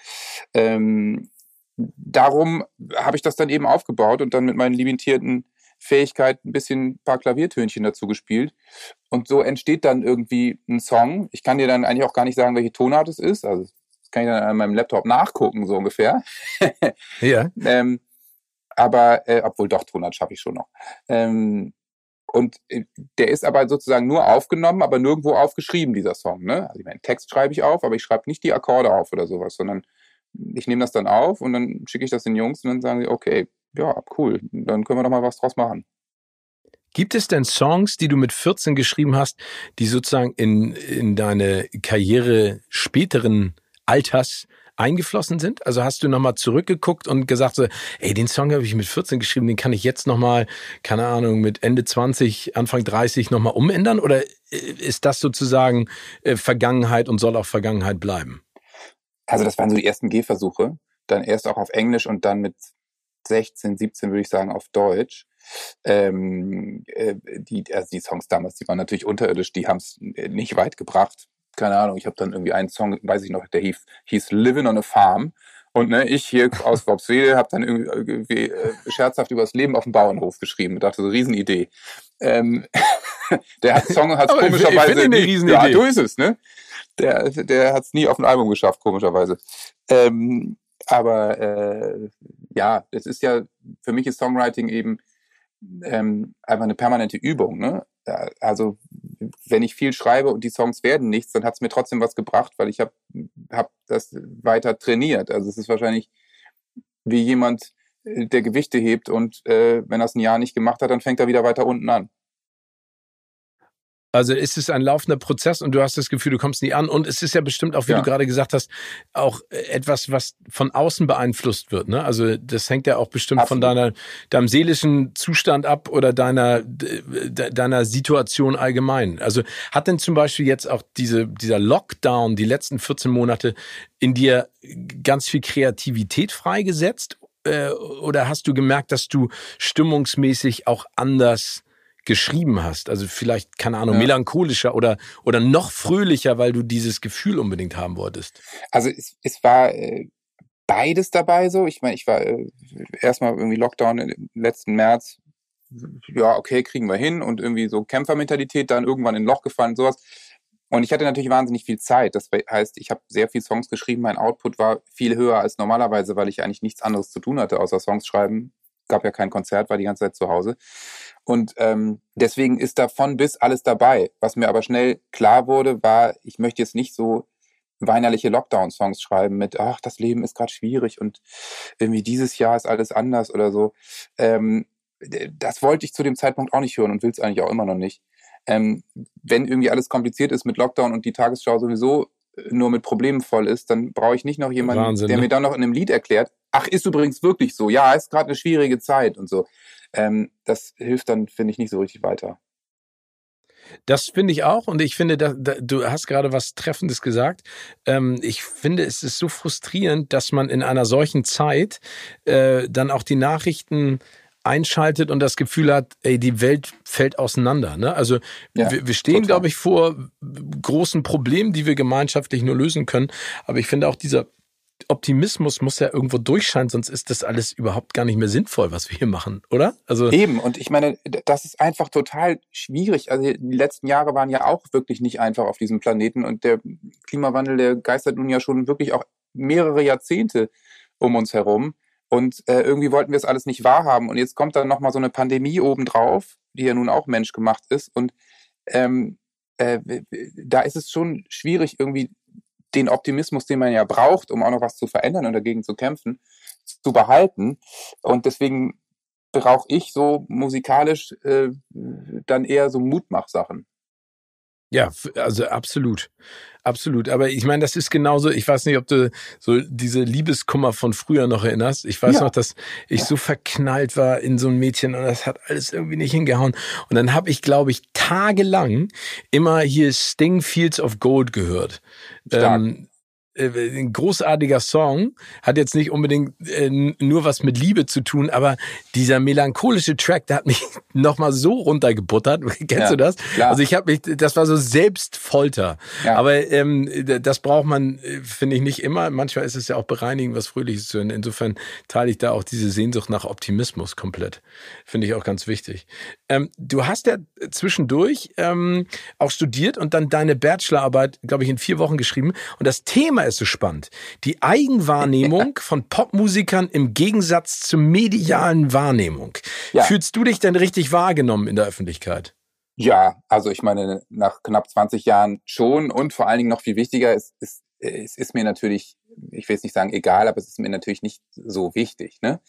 ähm, darum habe ich das dann eben aufgebaut und dann mit meinen limitierten Fähigkeit ein bisschen ein paar Klaviertönchen dazu gespielt. Und so entsteht dann irgendwie ein Song. Ich kann dir dann eigentlich auch gar nicht sagen, welche Tonart es ist. Also das kann ich dann an meinem Laptop nachgucken, so ungefähr. ja. ähm, aber, äh, obwohl doch, Tonart schaffe ich schon noch. Ähm, und äh, der ist aber sozusagen nur aufgenommen, aber nirgendwo aufgeschrieben, dieser Song. Ne? Also ich meine, Text schreibe ich auf, aber ich schreibe nicht die Akkorde auf oder sowas, sondern ich nehme das dann auf und dann schicke ich das den Jungs und dann sagen sie, okay, ja, cool, dann können wir doch mal was draus machen. Gibt es denn Songs, die du mit 14 geschrieben hast, die sozusagen in, in deine Karriere späteren Alters eingeflossen sind? Also hast du nochmal zurückgeguckt und gesagt so, ey, den Song habe ich mit 14 geschrieben, den kann ich jetzt nochmal, keine Ahnung, mit Ende 20, Anfang 30 nochmal umändern? Oder äh, ist das sozusagen äh, Vergangenheit und soll auch Vergangenheit bleiben? Also das waren so die ersten Gehversuche. Dann erst auch auf Englisch und dann mit 16, 17 würde ich sagen auf Deutsch. Ähm, äh, die, also die Songs damals, die waren natürlich unterirdisch, die haben es nicht weit gebracht. Keine Ahnung, ich habe dann irgendwie einen Song, weiß ich noch, der hieß, hieß Living on a Farm. Und ne, ich hier aus Worpswede habe dann irgendwie, äh, scherzhaft über das Leben auf dem Bauernhof geschrieben. Ich dachte, so Riesenidee. Ähm, der Song hat komischerweise. Ich eine Riesenidee. Ja, du ist es, ne? Der, der hat es nie auf ein Album geschafft, komischerweise. Ähm, aber äh, ja, es ist ja, für mich ist Songwriting eben ähm, einfach eine permanente Übung. Ne? Also wenn ich viel schreibe und die Songs werden nichts, dann hat es mir trotzdem was gebracht, weil ich habe hab das weiter trainiert. Also es ist wahrscheinlich wie jemand, äh, der Gewichte hebt und äh, wenn er es ein Jahr nicht gemacht hat, dann fängt er wieder weiter unten an. Also ist es ein laufender Prozess und du hast das Gefühl, du kommst nie an. Und es ist ja bestimmt auch, wie ja. du gerade gesagt hast, auch etwas, was von außen beeinflusst wird. Ne? Also das hängt ja auch bestimmt Absolut. von deiner, deinem seelischen Zustand ab oder deiner, deiner Situation allgemein. Also hat denn zum Beispiel jetzt auch diese, dieser Lockdown, die letzten 14 Monate, in dir ganz viel Kreativität freigesetzt? Äh, oder hast du gemerkt, dass du stimmungsmäßig auch anders geschrieben hast. Also vielleicht, keine Ahnung, ja. melancholischer oder, oder noch fröhlicher, weil du dieses Gefühl unbedingt haben wolltest. Also es, es war äh, beides dabei so. Ich meine, ich war äh, erstmal irgendwie Lockdown im letzten März. Ja, okay, kriegen wir hin und irgendwie so Kämpfermentalität, dann irgendwann in ein Loch gefallen, sowas. Und ich hatte natürlich wahnsinnig viel Zeit. Das heißt, ich habe sehr viel Songs geschrieben. Mein Output war viel höher als normalerweise, weil ich eigentlich nichts anderes zu tun hatte, außer Songs schreiben. Gab ja kein Konzert, war die ganze Zeit zu Hause. Und ähm, deswegen ist davon bis alles dabei. Was mir aber schnell klar wurde, war, ich möchte jetzt nicht so weinerliche Lockdown-Songs schreiben mit, ach, das Leben ist gerade schwierig und irgendwie dieses Jahr ist alles anders oder so. Ähm, das wollte ich zu dem Zeitpunkt auch nicht hören und will es eigentlich auch immer noch nicht. Ähm, wenn irgendwie alles kompliziert ist mit Lockdown und die Tagesschau sowieso nur mit Problemen voll ist, dann brauche ich nicht noch jemanden, Wahnsinn, der ne? mir dann noch in einem Lied erklärt, ach, ist übrigens wirklich so, ja, ist gerade eine schwierige Zeit und so. Ähm, das hilft dann, finde ich, nicht so richtig weiter. Das finde ich auch und ich finde, da, da, du hast gerade was Treffendes gesagt. Ähm, ich finde, es ist so frustrierend, dass man in einer solchen Zeit äh, dann auch die Nachrichten einschaltet und das Gefühl hat, ey, die Welt fällt auseinander. Ne? Also ja, wir, wir stehen, glaube ich, vor großen Problemen, die wir gemeinschaftlich nur lösen können. Aber ich finde auch dieser Optimismus muss ja irgendwo durchscheinen, sonst ist das alles überhaupt gar nicht mehr sinnvoll, was wir hier machen, oder? Also eben. Und ich meine, das ist einfach total schwierig. Also die letzten Jahre waren ja auch wirklich nicht einfach auf diesem Planeten und der Klimawandel, der geistert nun ja schon wirklich auch mehrere Jahrzehnte um uns herum. Und äh, irgendwie wollten wir es alles nicht wahrhaben. Und jetzt kommt dann nochmal so eine Pandemie obendrauf, die ja nun auch menschgemacht ist. Und ähm, äh, da ist es schon schwierig, irgendwie den Optimismus, den man ja braucht, um auch noch was zu verändern und dagegen zu kämpfen, zu behalten. Und deswegen brauche ich so musikalisch äh, dann eher so Mutmachsachen. Ja, also absolut. Absolut. Aber ich meine, das ist genauso, ich weiß nicht, ob du so diese Liebeskummer von früher noch erinnerst. Ich weiß ja. noch, dass ich ja. so verknallt war in so ein Mädchen und das hat alles irgendwie nicht hingehauen. Und dann habe ich, glaube ich, tagelang immer hier Sting Fields of Gold gehört. Ähm, äh, ein großartiger Song, hat jetzt nicht unbedingt äh, nur was mit Liebe zu tun, aber dieser melancholische Track, der hat mich nochmal so runtergebuttert. Kennst ja, du das? Klar. Also ich habe mich, das war so Selbstfolter. Ja. Aber ähm, das braucht man, äh, finde ich, nicht immer. Manchmal ist es ja auch bereinigend, was Fröhliches zu hören. Insofern teile ich da auch diese Sehnsucht nach Optimismus komplett. Finde ich auch ganz wichtig. Ähm, du hast ja zwischendurch ähm, auch studiert und dann deine Bachelorarbeit, glaube ich, in vier Wochen geschrieben. Und das Thema ist so spannend. Die Eigenwahrnehmung von Popmusikern im Gegensatz zur medialen Wahrnehmung. Ja. Fühlst du dich denn richtig wahrgenommen in der Öffentlichkeit? Ja, also ich meine, nach knapp 20 Jahren schon und vor allen Dingen noch viel wichtiger, es, es, es ist mir natürlich, ich will jetzt nicht sagen egal, aber es ist mir natürlich nicht so wichtig. Ne?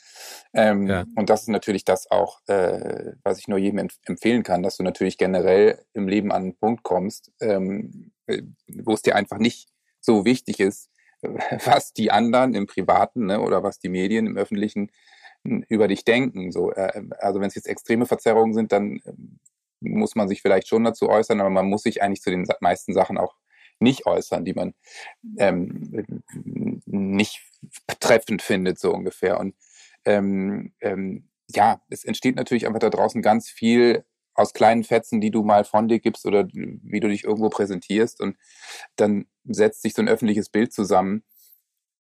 Ähm, ja. Und das ist natürlich das auch, äh, was ich nur jedem empfehlen kann, dass du natürlich generell im Leben an einen Punkt kommst, ähm, äh, wo es dir einfach nicht so wichtig ist, was die anderen im Privaten ne, oder was die Medien im Öffentlichen über dich denken. So, äh, also wenn es jetzt extreme Verzerrungen sind, dann ähm, muss man sich vielleicht schon dazu äußern, aber man muss sich eigentlich zu den meisten Sachen auch nicht äußern, die man ähm, nicht treffend findet, so ungefähr. Und ähm, ähm, ja, es entsteht natürlich einfach da draußen ganz viel aus kleinen Fetzen, die du mal von dir gibst oder wie du dich irgendwo präsentierst und dann setzt sich so ein öffentliches Bild zusammen,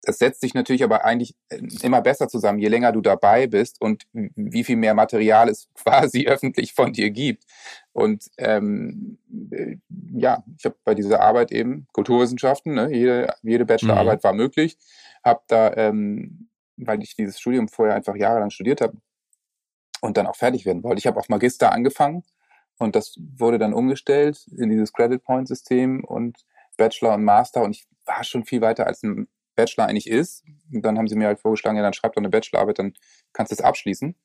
das setzt sich natürlich aber eigentlich äh, immer besser zusammen, je länger du dabei bist und wie viel mehr Material es quasi öffentlich von dir gibt. Und ähm, äh, ja, ich habe bei dieser Arbeit eben Kulturwissenschaften, ne, jede, jede Bachelorarbeit mhm. war möglich, habe da, ähm, weil ich dieses Studium vorher einfach jahrelang studiert habe und dann auch fertig werden wollte. Ich habe auf Magister angefangen und das wurde dann umgestellt in dieses Credit Point System und Bachelor und Master und ich war schon viel weiter als ein Bachelor eigentlich ist. Und dann haben sie mir halt vorgeschlagen, ja, dann schreib doch eine Bachelorarbeit, dann kannst du es abschließen.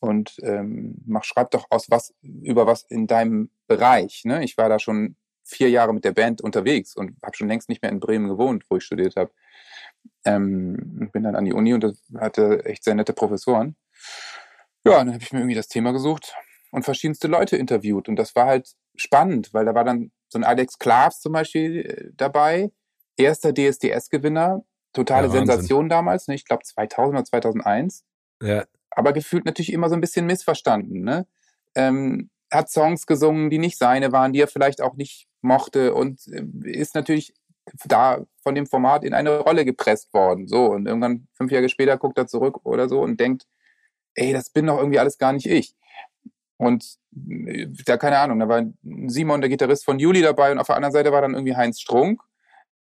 Und ähm, mach, schreib doch aus was, über was in deinem Bereich. Ne? Ich war da schon vier Jahre mit der Band unterwegs und habe schon längst nicht mehr in Bremen gewohnt, wo ich studiert habe. Ähm, bin dann an die Uni und hatte echt sehr nette Professoren. Ja, dann habe ich mir irgendwie das Thema gesucht und verschiedenste Leute interviewt. Und das war halt spannend, weil da war dann so ein Alex Klavs zum Beispiel äh, dabei, erster DSDS-Gewinner, totale ja, Sensation damals, ne? ich glaube 2000 oder 2001. Ja. Aber gefühlt natürlich immer so ein bisschen missverstanden. Ne? Ähm, hat Songs gesungen, die nicht seine waren, die er vielleicht auch nicht mochte und äh, ist natürlich da von dem Format in eine Rolle gepresst worden. So, und irgendwann fünf Jahre später guckt er zurück oder so und denkt, ey, das bin doch irgendwie alles gar nicht ich. Und da, keine Ahnung, da war Simon, der Gitarrist von Juli dabei und auf der anderen Seite war dann irgendwie Heinz Strunk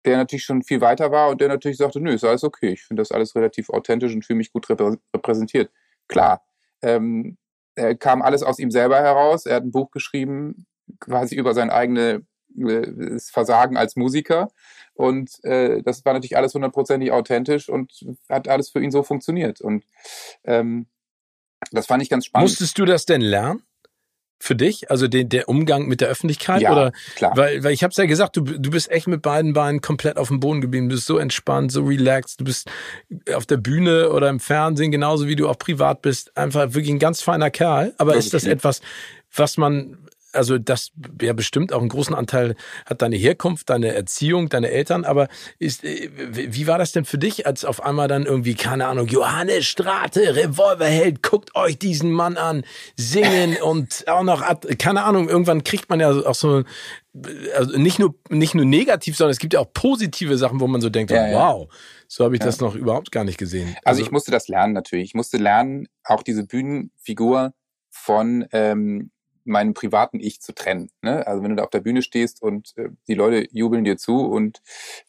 der natürlich schon viel weiter war und der natürlich sagte, nö, ist alles okay, ich finde das alles relativ authentisch und fühle mich gut repräsentiert. Klar, ähm, er kam alles aus ihm selber heraus, er hat ein Buch geschrieben, quasi über sein eigenes äh, Versagen als Musiker und äh, das war natürlich alles hundertprozentig authentisch und hat alles für ihn so funktioniert und ähm, das fand ich ganz spannend. Musstest du das denn lernen? für dich? Also den, der Umgang mit der Öffentlichkeit? Ja, oder? klar. Weil, weil ich habe es ja gesagt, du, du bist echt mit beiden Beinen komplett auf dem Boden geblieben. Du bist so entspannt, so relaxed. Du bist auf der Bühne oder im Fernsehen, genauso wie du auch privat bist, einfach wirklich ein ganz feiner Kerl. Aber das ist das etwas, was man also das ja bestimmt auch einen großen Anteil hat deine Herkunft, deine Erziehung, deine Eltern, aber ist, äh, wie war das denn für dich, als auf einmal dann irgendwie, keine Ahnung, Johannes Strate, Revolverheld, guckt euch diesen Mann an, singen und auch noch, keine Ahnung, irgendwann kriegt man ja auch so, also nicht nur, nicht nur negativ, sondern es gibt ja auch positive Sachen, wo man so denkt, ja, wow, ja. so habe ich ja. das noch überhaupt gar nicht gesehen. Also, also ich musste das lernen natürlich. Ich musste lernen, auch diese Bühnenfigur von ähm, meinem privaten Ich zu trennen. Ne? Also wenn du da auf der Bühne stehst und äh, die Leute jubeln dir zu und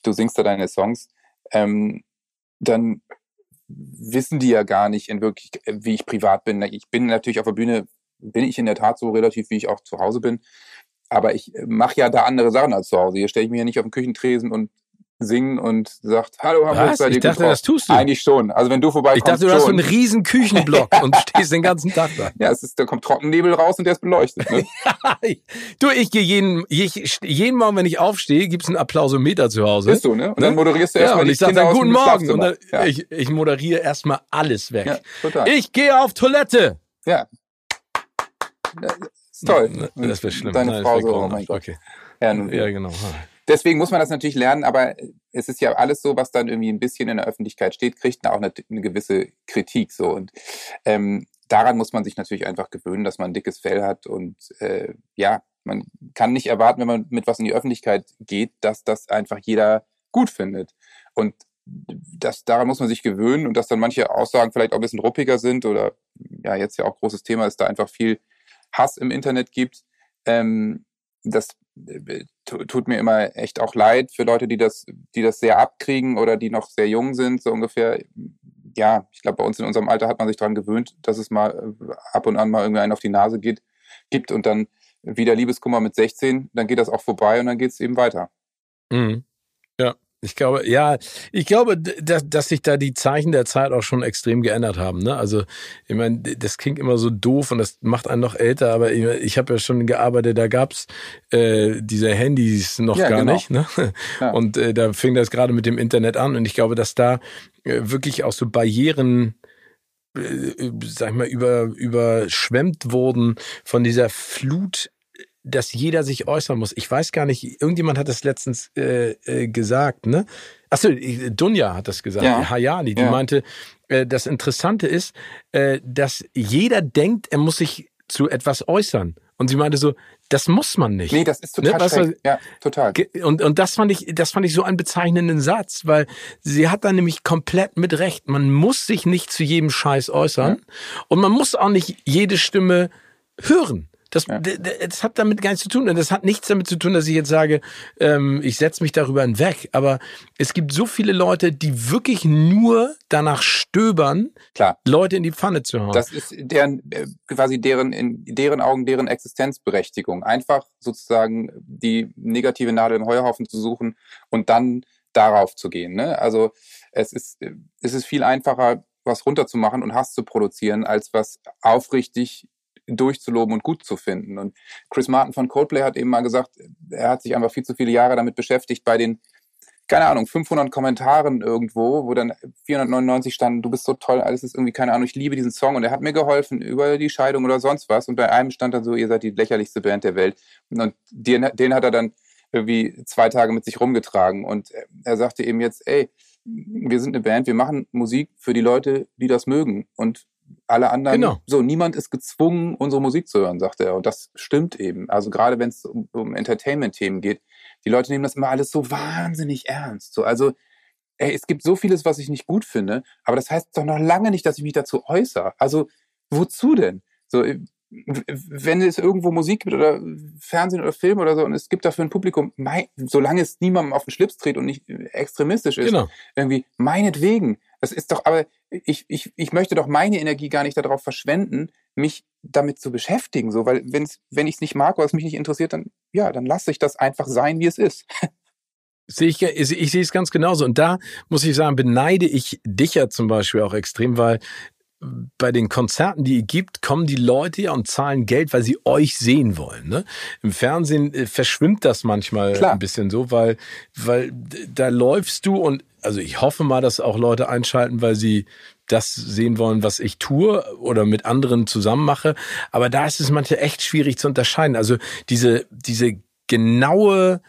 du singst da deine Songs, ähm, dann wissen die ja gar nicht in wirklich, äh, wie ich privat bin. Ich bin natürlich auf der Bühne, bin ich in der Tat so relativ, wie ich auch zu Hause bin. Aber ich äh, mache ja da andere Sachen als zu Hause. Hier stelle ich mich ja nicht auf den Küchentresen und singen und sagt, hallo Hamburg, seid ihr Ich dachte, das tust du. Eigentlich schon. Also wenn du vorbeikommst, Ich dachte, du hast so einen riesen Küchenblock und stehst den ganzen Tag da. Ja, es ist, da kommt Trockennebel raus und der ist beleuchtet. Ne? du, ich gehe jeden, ich, jeden Morgen, wenn ich aufstehe, gibt's einen Applausometer zu Hause. Bist du, ne? Und dann moderierst du erstmal ja, und ich sag dann guten Morgen. Und dann, ja. ich, ich moderiere erstmal alles weg. Ja, total. Ich gehe auf Toilette. Ja. Das ist toll. Das wäre schlimm. Deine Nein, Frau so, oh mein Gott. Okay. Ja, ja, genau deswegen muss man das natürlich lernen, aber es ist ja alles so, was dann irgendwie ein bisschen in der Öffentlichkeit steht, kriegt auch eine, eine gewisse Kritik so und ähm, daran muss man sich natürlich einfach gewöhnen, dass man dickes Fell hat und äh, ja, man kann nicht erwarten, wenn man mit was in die Öffentlichkeit geht, dass das einfach jeder gut findet und das, daran muss man sich gewöhnen und dass dann manche Aussagen vielleicht auch ein bisschen ruppiger sind oder ja, jetzt ja auch großes Thema ist, da einfach viel Hass im Internet gibt. Ähm, das tut mir immer echt auch leid für Leute, die das, die das sehr abkriegen oder die noch sehr jung sind, so ungefähr. Ja, ich glaube, bei uns in unserem Alter hat man sich daran gewöhnt, dass es mal äh, ab und an mal irgendwie einen auf die Nase geht, gibt und dann wieder Liebeskummer mit 16, dann geht das auch vorbei und dann geht es eben weiter. Mhm. Ich glaube, ja, ich glaube, dass, dass sich da die Zeichen der Zeit auch schon extrem geändert haben. Ne? Also, ich meine, das klingt immer so doof und das macht einen noch älter, aber ich, ich habe ja schon gearbeitet, da gab's äh, diese Handys noch ja, gar genau. nicht. Ne? Ja. Und äh, da fing das gerade mit dem Internet an und ich glaube, dass da äh, wirklich auch so Barrieren äh, sag ich mal, über, überschwemmt wurden von dieser Flut dass jeder sich äußern muss. Ich weiß gar nicht, irgendjemand hat das letztens äh, äh, gesagt, ne? Achso, Dunja hat das gesagt, ja. Hayali, die ja. meinte, äh, das Interessante ist, äh, dass jeder denkt, er muss sich zu etwas äußern. Und sie meinte so, das muss man nicht. Nee, das ist total ne? weißt Ja, total. Und, und das fand ich, das fand ich so einen bezeichnenden Satz, weil sie hat da nämlich komplett mit Recht. Man muss sich nicht zu jedem Scheiß äußern ja. und man muss auch nicht jede Stimme hören. Das, ja. das hat damit gar nichts zu tun. Und das hat nichts damit zu tun, dass ich jetzt sage, ähm, ich setze mich darüber hinweg. Aber es gibt so viele Leute, die wirklich nur danach stöbern, Klar. Leute in die Pfanne zu hauen. Das ist deren, äh, quasi deren, in deren Augen, deren Existenzberechtigung. Einfach sozusagen die negative Nadel im Heuhaufen zu suchen und dann darauf zu gehen. Ne? Also es ist, es ist viel einfacher, was runterzumachen und Hass zu produzieren, als was aufrichtig durchzuloben und gut zu finden. Und Chris Martin von Coldplay hat eben mal gesagt, er hat sich einfach viel zu viele Jahre damit beschäftigt, bei den, keine Ahnung, 500 Kommentaren irgendwo, wo dann 499 standen, du bist so toll, alles ist irgendwie, keine Ahnung, ich liebe diesen Song und er hat mir geholfen über die Scheidung oder sonst was. Und bei einem stand dann so, ihr seid die lächerlichste Band der Welt. Und den, den hat er dann irgendwie zwei Tage mit sich rumgetragen. Und er sagte eben jetzt, ey, wir sind eine Band, wir machen Musik für die Leute, die das mögen. Und alle anderen, genau. so, niemand ist gezwungen, unsere Musik zu hören, sagt er. Und das stimmt eben. Also gerade wenn es um, um Entertainment-Themen geht, die Leute nehmen das immer alles so wahnsinnig ernst. So, also, ey, es gibt so vieles, was ich nicht gut finde, aber das heißt doch noch lange nicht, dass ich mich dazu äußere. Also, wozu denn? So, wenn es irgendwo Musik gibt oder Fernsehen oder Film oder so und es gibt dafür ein Publikum, mein, solange es niemandem auf den Schlips dreht und nicht extremistisch ist, genau. irgendwie meinetwegen. Das ist doch, aber ich, ich, ich möchte doch meine Energie gar nicht darauf verschwenden, mich damit zu beschäftigen, so, weil wenn's, wenn ich es nicht mag oder es mich nicht interessiert, dann ja, dann lasse ich das einfach sein, wie es ist. Sehe ich, ich, ich sehe es ganz genauso. Und da muss ich sagen, beneide ich dich ja zum Beispiel auch extrem, weil bei den Konzerten, die ihr gibt, kommen die Leute ja und zahlen Geld, weil sie euch sehen wollen. Ne? Im Fernsehen äh, verschwimmt das manchmal Klar. ein bisschen so, weil, weil da läufst du und also ich hoffe mal, dass auch Leute einschalten, weil sie das sehen wollen, was ich tue oder mit anderen zusammen mache. Aber da ist es manchmal echt schwierig zu unterscheiden. Also diese, diese genaue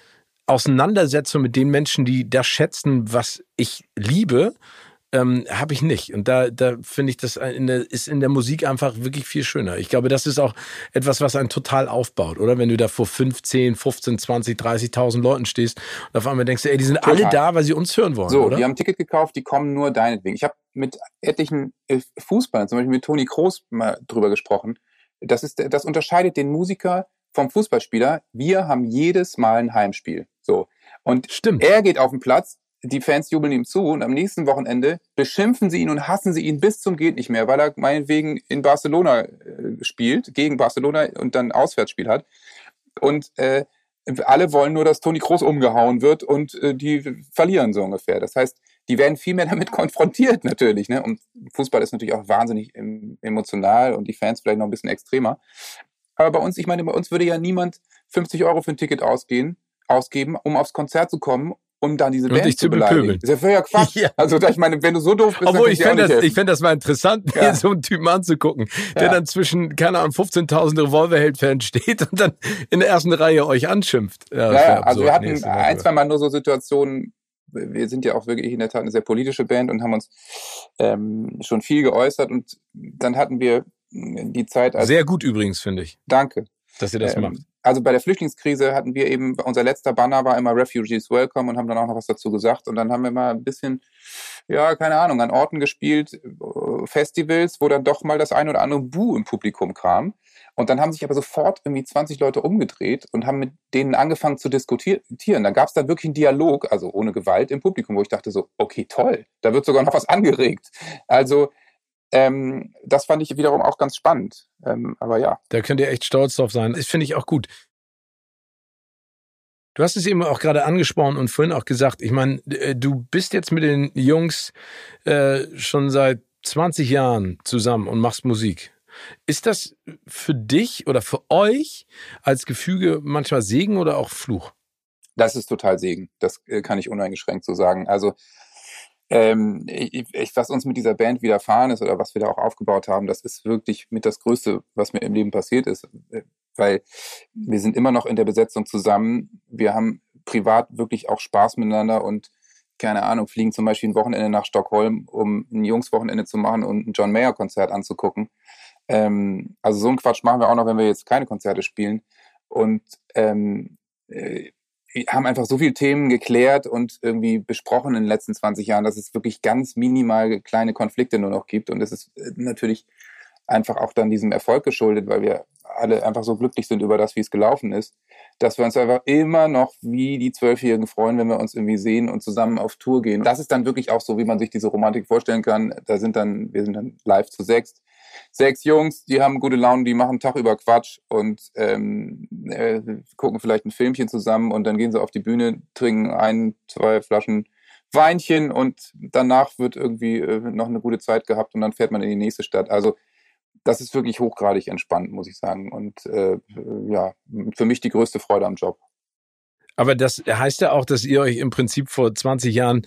Auseinandersetzung mit den Menschen, die das schätzen, was ich liebe, ähm, habe ich nicht. Und da, da finde ich, das in der, ist in der Musik einfach wirklich viel schöner. Ich glaube, das ist auch etwas, was einen total aufbaut, oder? Wenn du da vor 15, 15, 20, 30.000 Leuten stehst und auf einmal denkst du, ey, die sind total. alle da, weil sie uns hören wollen, so, oder? die haben ein Ticket gekauft, die kommen nur deinetwegen. Ich habe mit etlichen äh, Fußballern, zum Beispiel mit Toni Kroos mal drüber gesprochen. Das ist, das unterscheidet den Musiker vom Fußballspieler. Wir haben jedes Mal ein Heimspiel. So. Und Stimmt. er geht auf den Platz, die Fans jubeln ihm zu und am nächsten Wochenende beschimpfen sie ihn und hassen sie ihn bis zum geht nicht mehr, weil er meinetwegen in Barcelona äh, spielt, gegen Barcelona und dann Auswärtsspiel hat. Und äh, alle wollen nur, dass Toni Kroos umgehauen wird und äh, die verlieren so ungefähr. Das heißt, die werden viel mehr damit konfrontiert natürlich. Ne? Und Fußball ist natürlich auch wahnsinnig emotional und die Fans vielleicht noch ein bisschen extremer. Aber bei uns, ich meine, bei uns würde ja niemand 50 Euro für ein Ticket ausgehen, ausgeben, um aufs Konzert zu kommen um dann diese Band zu, beleidigen. Das ist ja völliger Quatsch. Ja. Also ich meine, wenn du so doof bist, Obwohl, dann ich fände das, ich fände das mal interessant, ja. mir so einen Typen anzugucken, der ja. dann zwischen, keine Ahnung, 15.000 Revolverheld-Fans steht und dann in der ersten Reihe euch anschimpft. Ja, ja also wir hatten ein, zwei Mal nur so Situationen, wir sind ja auch wirklich in der Tat eine sehr politische Band und haben uns ähm, schon viel geäußert und dann hatten wir die Zeit als... Sehr gut übrigens, finde ich. Danke. Dass ihr das ähm, macht also bei der Flüchtlingskrise hatten wir eben, unser letzter Banner war immer Refugees Welcome und haben dann auch noch was dazu gesagt. Und dann haben wir mal ein bisschen, ja, keine Ahnung, an Orten gespielt, äh, Festivals, wo dann doch mal das ein oder andere Bu im Publikum kam. Und dann haben sich aber sofort irgendwie 20 Leute umgedreht und haben mit denen angefangen zu diskutieren. Da gab es dann wirklich einen Dialog, also ohne Gewalt im Publikum, wo ich dachte so, okay, toll, da wird sogar noch was angeregt. Also ähm, das fand ich wiederum auch ganz spannend. Ähm, aber ja. Da könnt ihr echt stolz drauf sein. Das finde ich auch gut. Du hast es eben auch gerade angesprochen und vorhin auch gesagt, ich meine, äh, du bist jetzt mit den Jungs äh, schon seit 20 Jahren zusammen und machst Musik. Ist das für dich oder für euch als Gefüge manchmal Segen oder auch Fluch? Das ist total Segen. Das äh, kann ich uneingeschränkt so sagen. Also ähm, ich, was uns mit dieser Band widerfahren ist oder was wir da auch aufgebaut haben, das ist wirklich mit das Größte, was mir im Leben passiert ist. Äh, weil wir sind immer noch in der Besetzung zusammen. Wir haben privat wirklich auch Spaß miteinander und keine Ahnung, fliegen zum Beispiel ein Wochenende nach Stockholm, um ein Jungswochenende zu machen und ein John Mayer Konzert anzugucken. Ähm, also so ein Quatsch machen wir auch noch, wenn wir jetzt keine Konzerte spielen. Und ähm, äh, haben einfach so viele Themen geklärt und irgendwie besprochen in den letzten 20 Jahren, dass es wirklich ganz minimal kleine Konflikte nur noch gibt. Und es ist äh, natürlich einfach auch dann diesem Erfolg geschuldet, weil wir alle einfach so glücklich sind über das, wie es gelaufen ist, dass wir uns einfach immer noch wie die Zwölfjährigen freuen, wenn wir uns irgendwie sehen und zusammen auf Tour gehen. Das ist dann wirklich auch so, wie man sich diese Romantik vorstellen kann. Da sind dann, wir sind dann live zu sechs. Sechs Jungs, die haben gute Laune, die machen Tag über Quatsch und ähm, äh, gucken vielleicht ein Filmchen zusammen und dann gehen sie auf die Bühne, trinken ein, zwei Flaschen Weinchen und danach wird irgendwie äh, noch eine gute Zeit gehabt und dann fährt man in die nächste Stadt. Also das ist wirklich hochgradig entspannt, muss ich sagen. Und äh, ja, für mich die größte Freude am Job. Aber das heißt ja auch, dass ihr euch im Prinzip vor 20 Jahren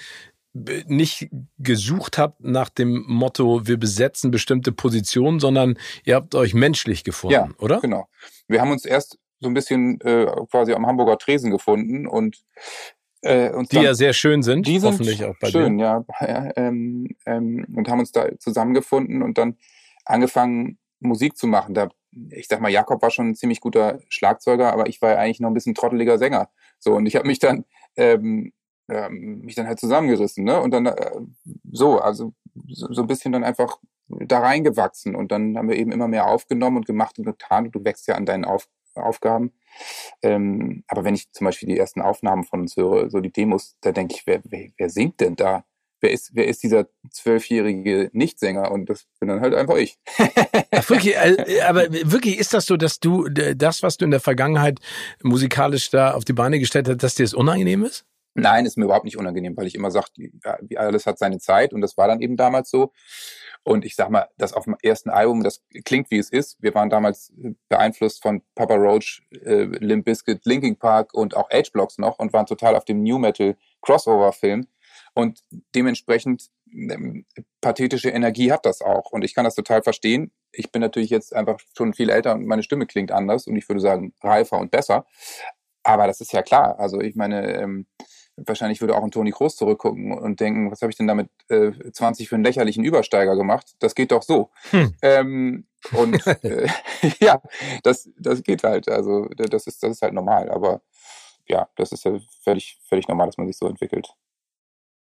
nicht gesucht habt nach dem Motto, wir besetzen bestimmte Positionen, sondern ihr habt euch menschlich gefunden, ja, oder? Genau. Wir haben uns erst so ein bisschen äh, quasi am Hamburger Tresen gefunden und äh, uns die dann, ja sehr schön sind, die sind hoffentlich auch bei schön, dir. ja, ähm, ähm, und haben uns da zusammengefunden und dann angefangen, Musik zu machen. Da, ich sag mal, Jakob war schon ein ziemlich guter Schlagzeuger, aber ich war ja eigentlich noch ein bisschen trotteliger Sänger. So, und ich habe mich dann ähm, ähm, mich dann halt zusammengerissen, ne? Und dann äh, so, also so, so ein bisschen dann einfach da reingewachsen und dann haben wir eben immer mehr aufgenommen und gemacht und getan und du wächst ja an deinen Auf Aufgaben. Ähm, aber wenn ich zum Beispiel die ersten Aufnahmen von uns höre, so die Demos, da denke ich, wer, wer, wer singt denn da? wer ist, wer ist dieser zwölfjährige Nichtsänger? Und das bin dann halt einfach ich. Ach, wirklich, äh, aber wirklich ist das so, dass du das, was du in der Vergangenheit musikalisch da auf die Beine gestellt hast, dass dir das unangenehm ist? Nein, ist mir überhaupt nicht unangenehm, weil ich immer sage, alles hat seine Zeit und das war dann eben damals so. Und ich sag mal, das auf dem ersten Album, das klingt wie es ist. Wir waren damals beeinflusst von Papa Roach, äh, Limp Bizkit, Linkin Park und auch H-Blocks noch und waren total auf dem New Metal Crossover Film. Und dementsprechend ähm, pathetische Energie hat das auch. Und ich kann das total verstehen. Ich bin natürlich jetzt einfach schon viel älter und meine Stimme klingt anders und ich würde sagen reifer und besser. Aber das ist ja klar. Also ich meine, ähm, wahrscheinlich würde auch ein Toni Kroos zurückgucken und denken, was habe ich denn damit äh, 20 für einen lächerlichen Übersteiger gemacht? Das geht doch so. Hm. Ähm, und äh, ja, das, das geht halt. Also das ist, das ist halt normal. Aber ja, das ist ja völlig, völlig normal, dass man sich so entwickelt.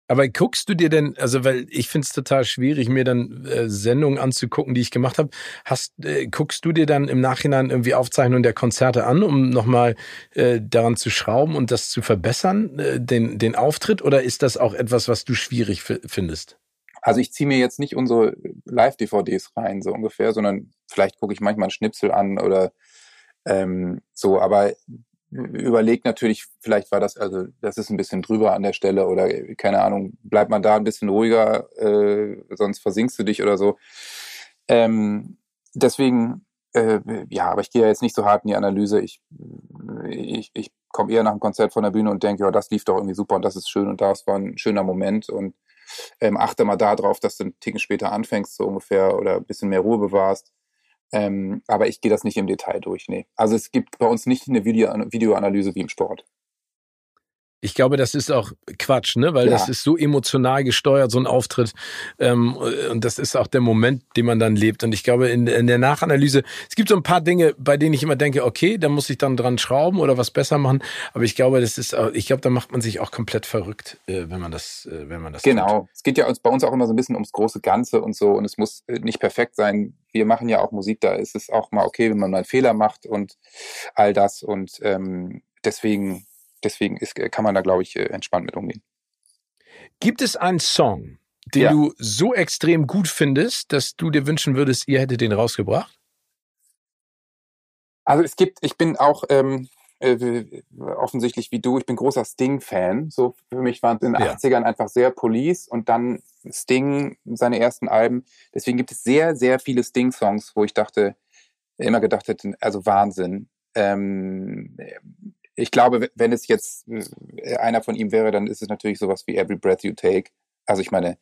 Aber guckst du dir denn, also weil ich finde es total schwierig, mir dann äh, Sendungen anzugucken, die ich gemacht habe. Hast, äh, guckst du dir dann im Nachhinein irgendwie Aufzeichnungen der Konzerte an, um nochmal äh, daran zu schrauben und das zu verbessern, äh, den, den Auftritt, oder ist das auch etwas, was du schwierig findest? Also ich ziehe mir jetzt nicht unsere Live-DVDs rein, so ungefähr, sondern vielleicht gucke ich manchmal einen Schnipsel an oder ähm, so, aber überlegt natürlich, vielleicht war das, also das ist ein bisschen drüber an der Stelle oder keine Ahnung, bleibt man da ein bisschen ruhiger, äh, sonst versinkst du dich oder so. Ähm, deswegen, äh, ja, aber ich gehe ja jetzt nicht so hart in die Analyse. Ich, ich, ich komme eher nach dem Konzert von der Bühne und denke, ja, das lief doch irgendwie super und das ist schön und das war ein schöner Moment und ähm, achte mal da drauf, dass du einen Ticken später anfängst, so ungefähr, oder ein bisschen mehr Ruhe bewahrst. Ähm, aber ich gehe das nicht im Detail durch. Nee. Also es gibt bei uns nicht eine Video Videoanalyse wie im Sport. Ich glaube, das ist auch Quatsch, ne? Weil ja. das ist so emotional gesteuert, so ein Auftritt. Ähm, und das ist auch der Moment, den man dann lebt. Und ich glaube, in, in, der Nachanalyse, es gibt so ein paar Dinge, bei denen ich immer denke, okay, da muss ich dann dran schrauben oder was besser machen. Aber ich glaube, das ist, ich glaube, da macht man sich auch komplett verrückt, äh, wenn man das, äh, wenn man das. Genau. Tut. Es geht ja bei uns auch immer so ein bisschen ums große Ganze und so. Und es muss äh, nicht perfekt sein. Wir machen ja auch Musik, da ist es auch mal okay, wenn man mal einen Fehler macht und all das. Und ähm, deswegen deswegen ist, kann man da, glaube ich, äh, entspannt mit umgehen. Gibt es einen Song, den ja. du so extrem gut findest, dass du dir wünschen würdest, ihr hättet den rausgebracht? Also es gibt, ich bin auch, ähm, äh, offensichtlich wie du, ich bin großer Sting-Fan. So für mich waren es in den ja. 80ern einfach sehr Police und dann Sting, seine ersten Alben. Deswegen gibt es sehr, sehr viele Sting-Songs, wo ich dachte, immer gedacht hätte, also Wahnsinn. Ähm, ich glaube, wenn es jetzt einer von ihm wäre, dann ist es natürlich sowas wie Every Breath You Take. Also ich meine,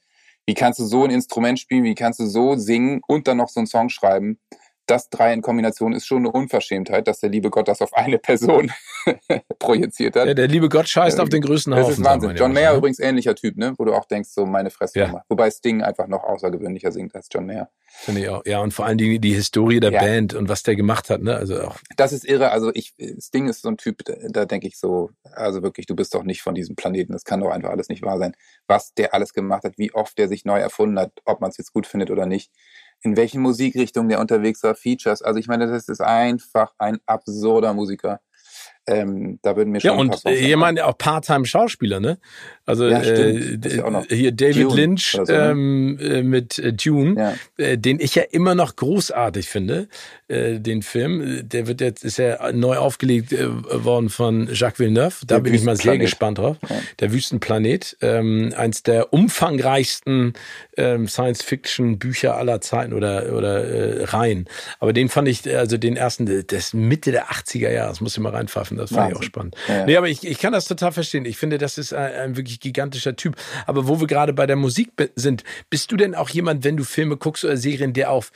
wie kannst du so ein Instrument spielen, wie kannst du so singen und dann noch so einen Song schreiben? Das drei in Kombination ist schon eine Unverschämtheit, dass der liebe Gott das auf eine Person projiziert hat. Ja, der liebe Gott scheißt ähm, auf den größten Haufen. Das ist Wahnsinn. John Mayer ne? übrigens ähnlicher Typ, ne? wo du auch denkst, so meine Fresse. Ja. Wobei Sting einfach noch außergewöhnlicher singt als John Mayer. Finde ich auch. Ja, und vor allen Dingen die Historie der ja. Band und was der gemacht hat. Ne? Also auch. Das ist irre. Also ich, Sting ist so ein Typ, da, da denke ich so, also wirklich, du bist doch nicht von diesem Planeten. Das kann doch einfach alles nicht wahr sein. Was der alles gemacht hat, wie oft der sich neu erfunden hat, ob man es jetzt gut findet oder nicht in welchen Musikrichtungen der unterwegs war, Features. Also ich meine, das ist einfach ein absurder Musiker. Ähm, da würden mir schon Ja, und jemand auch Part-Time-Schauspieler, ne? Also ja, äh, hier David Dune Lynch so, ne? ähm, äh, mit äh, Dune, ja. äh, den ich ja immer noch großartig finde, äh, den Film. Der wird jetzt ist ja neu aufgelegt äh, worden von Jacques Villeneuve. Da der bin ich mal sehr gespannt drauf. Ja. Der Wüstenplanet, ähm, eins der umfangreichsten ähm, Science-Fiction-Bücher aller Zeiten oder oder äh, Reihen. Aber den fand ich, also den ersten, das Mitte der 80er Jahre, das muss ich mal reinpfeifen treffen. Das fand ich auch spannend. Ja. Nee, aber ich, ich kann das total verstehen. Ich finde, das ist ein, ein wirklich gigantischer Typ. Aber wo wir gerade bei der Musik sind, bist du denn auch jemand, wenn du Filme guckst oder Serien, der auf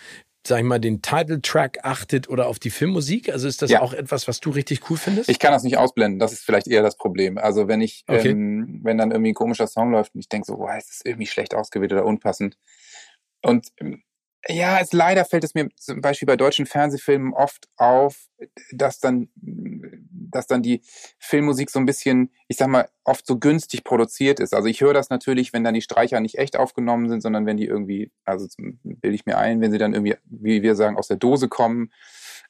sag ich mal, den Title-Track achtet oder auf die Filmmusik? Also ist das ja. auch etwas, was du richtig cool findest? Ich kann das nicht ausblenden. Das ist vielleicht eher das Problem. Also wenn ich, okay. ähm, wenn dann irgendwie ein komischer Song läuft und ich denke so, boah, ist das irgendwie schlecht ausgewählt oder unpassend. Und ähm, ja, es leider fällt es mir zum Beispiel bei deutschen Fernsehfilmen oft auf, dass dann, dass dann die Filmmusik so ein bisschen, ich sag mal, oft so günstig produziert ist. Also ich höre das natürlich, wenn dann die Streicher nicht echt aufgenommen sind, sondern wenn die irgendwie, also bilde ich mir ein, wenn sie dann irgendwie, wie wir sagen, aus der Dose kommen.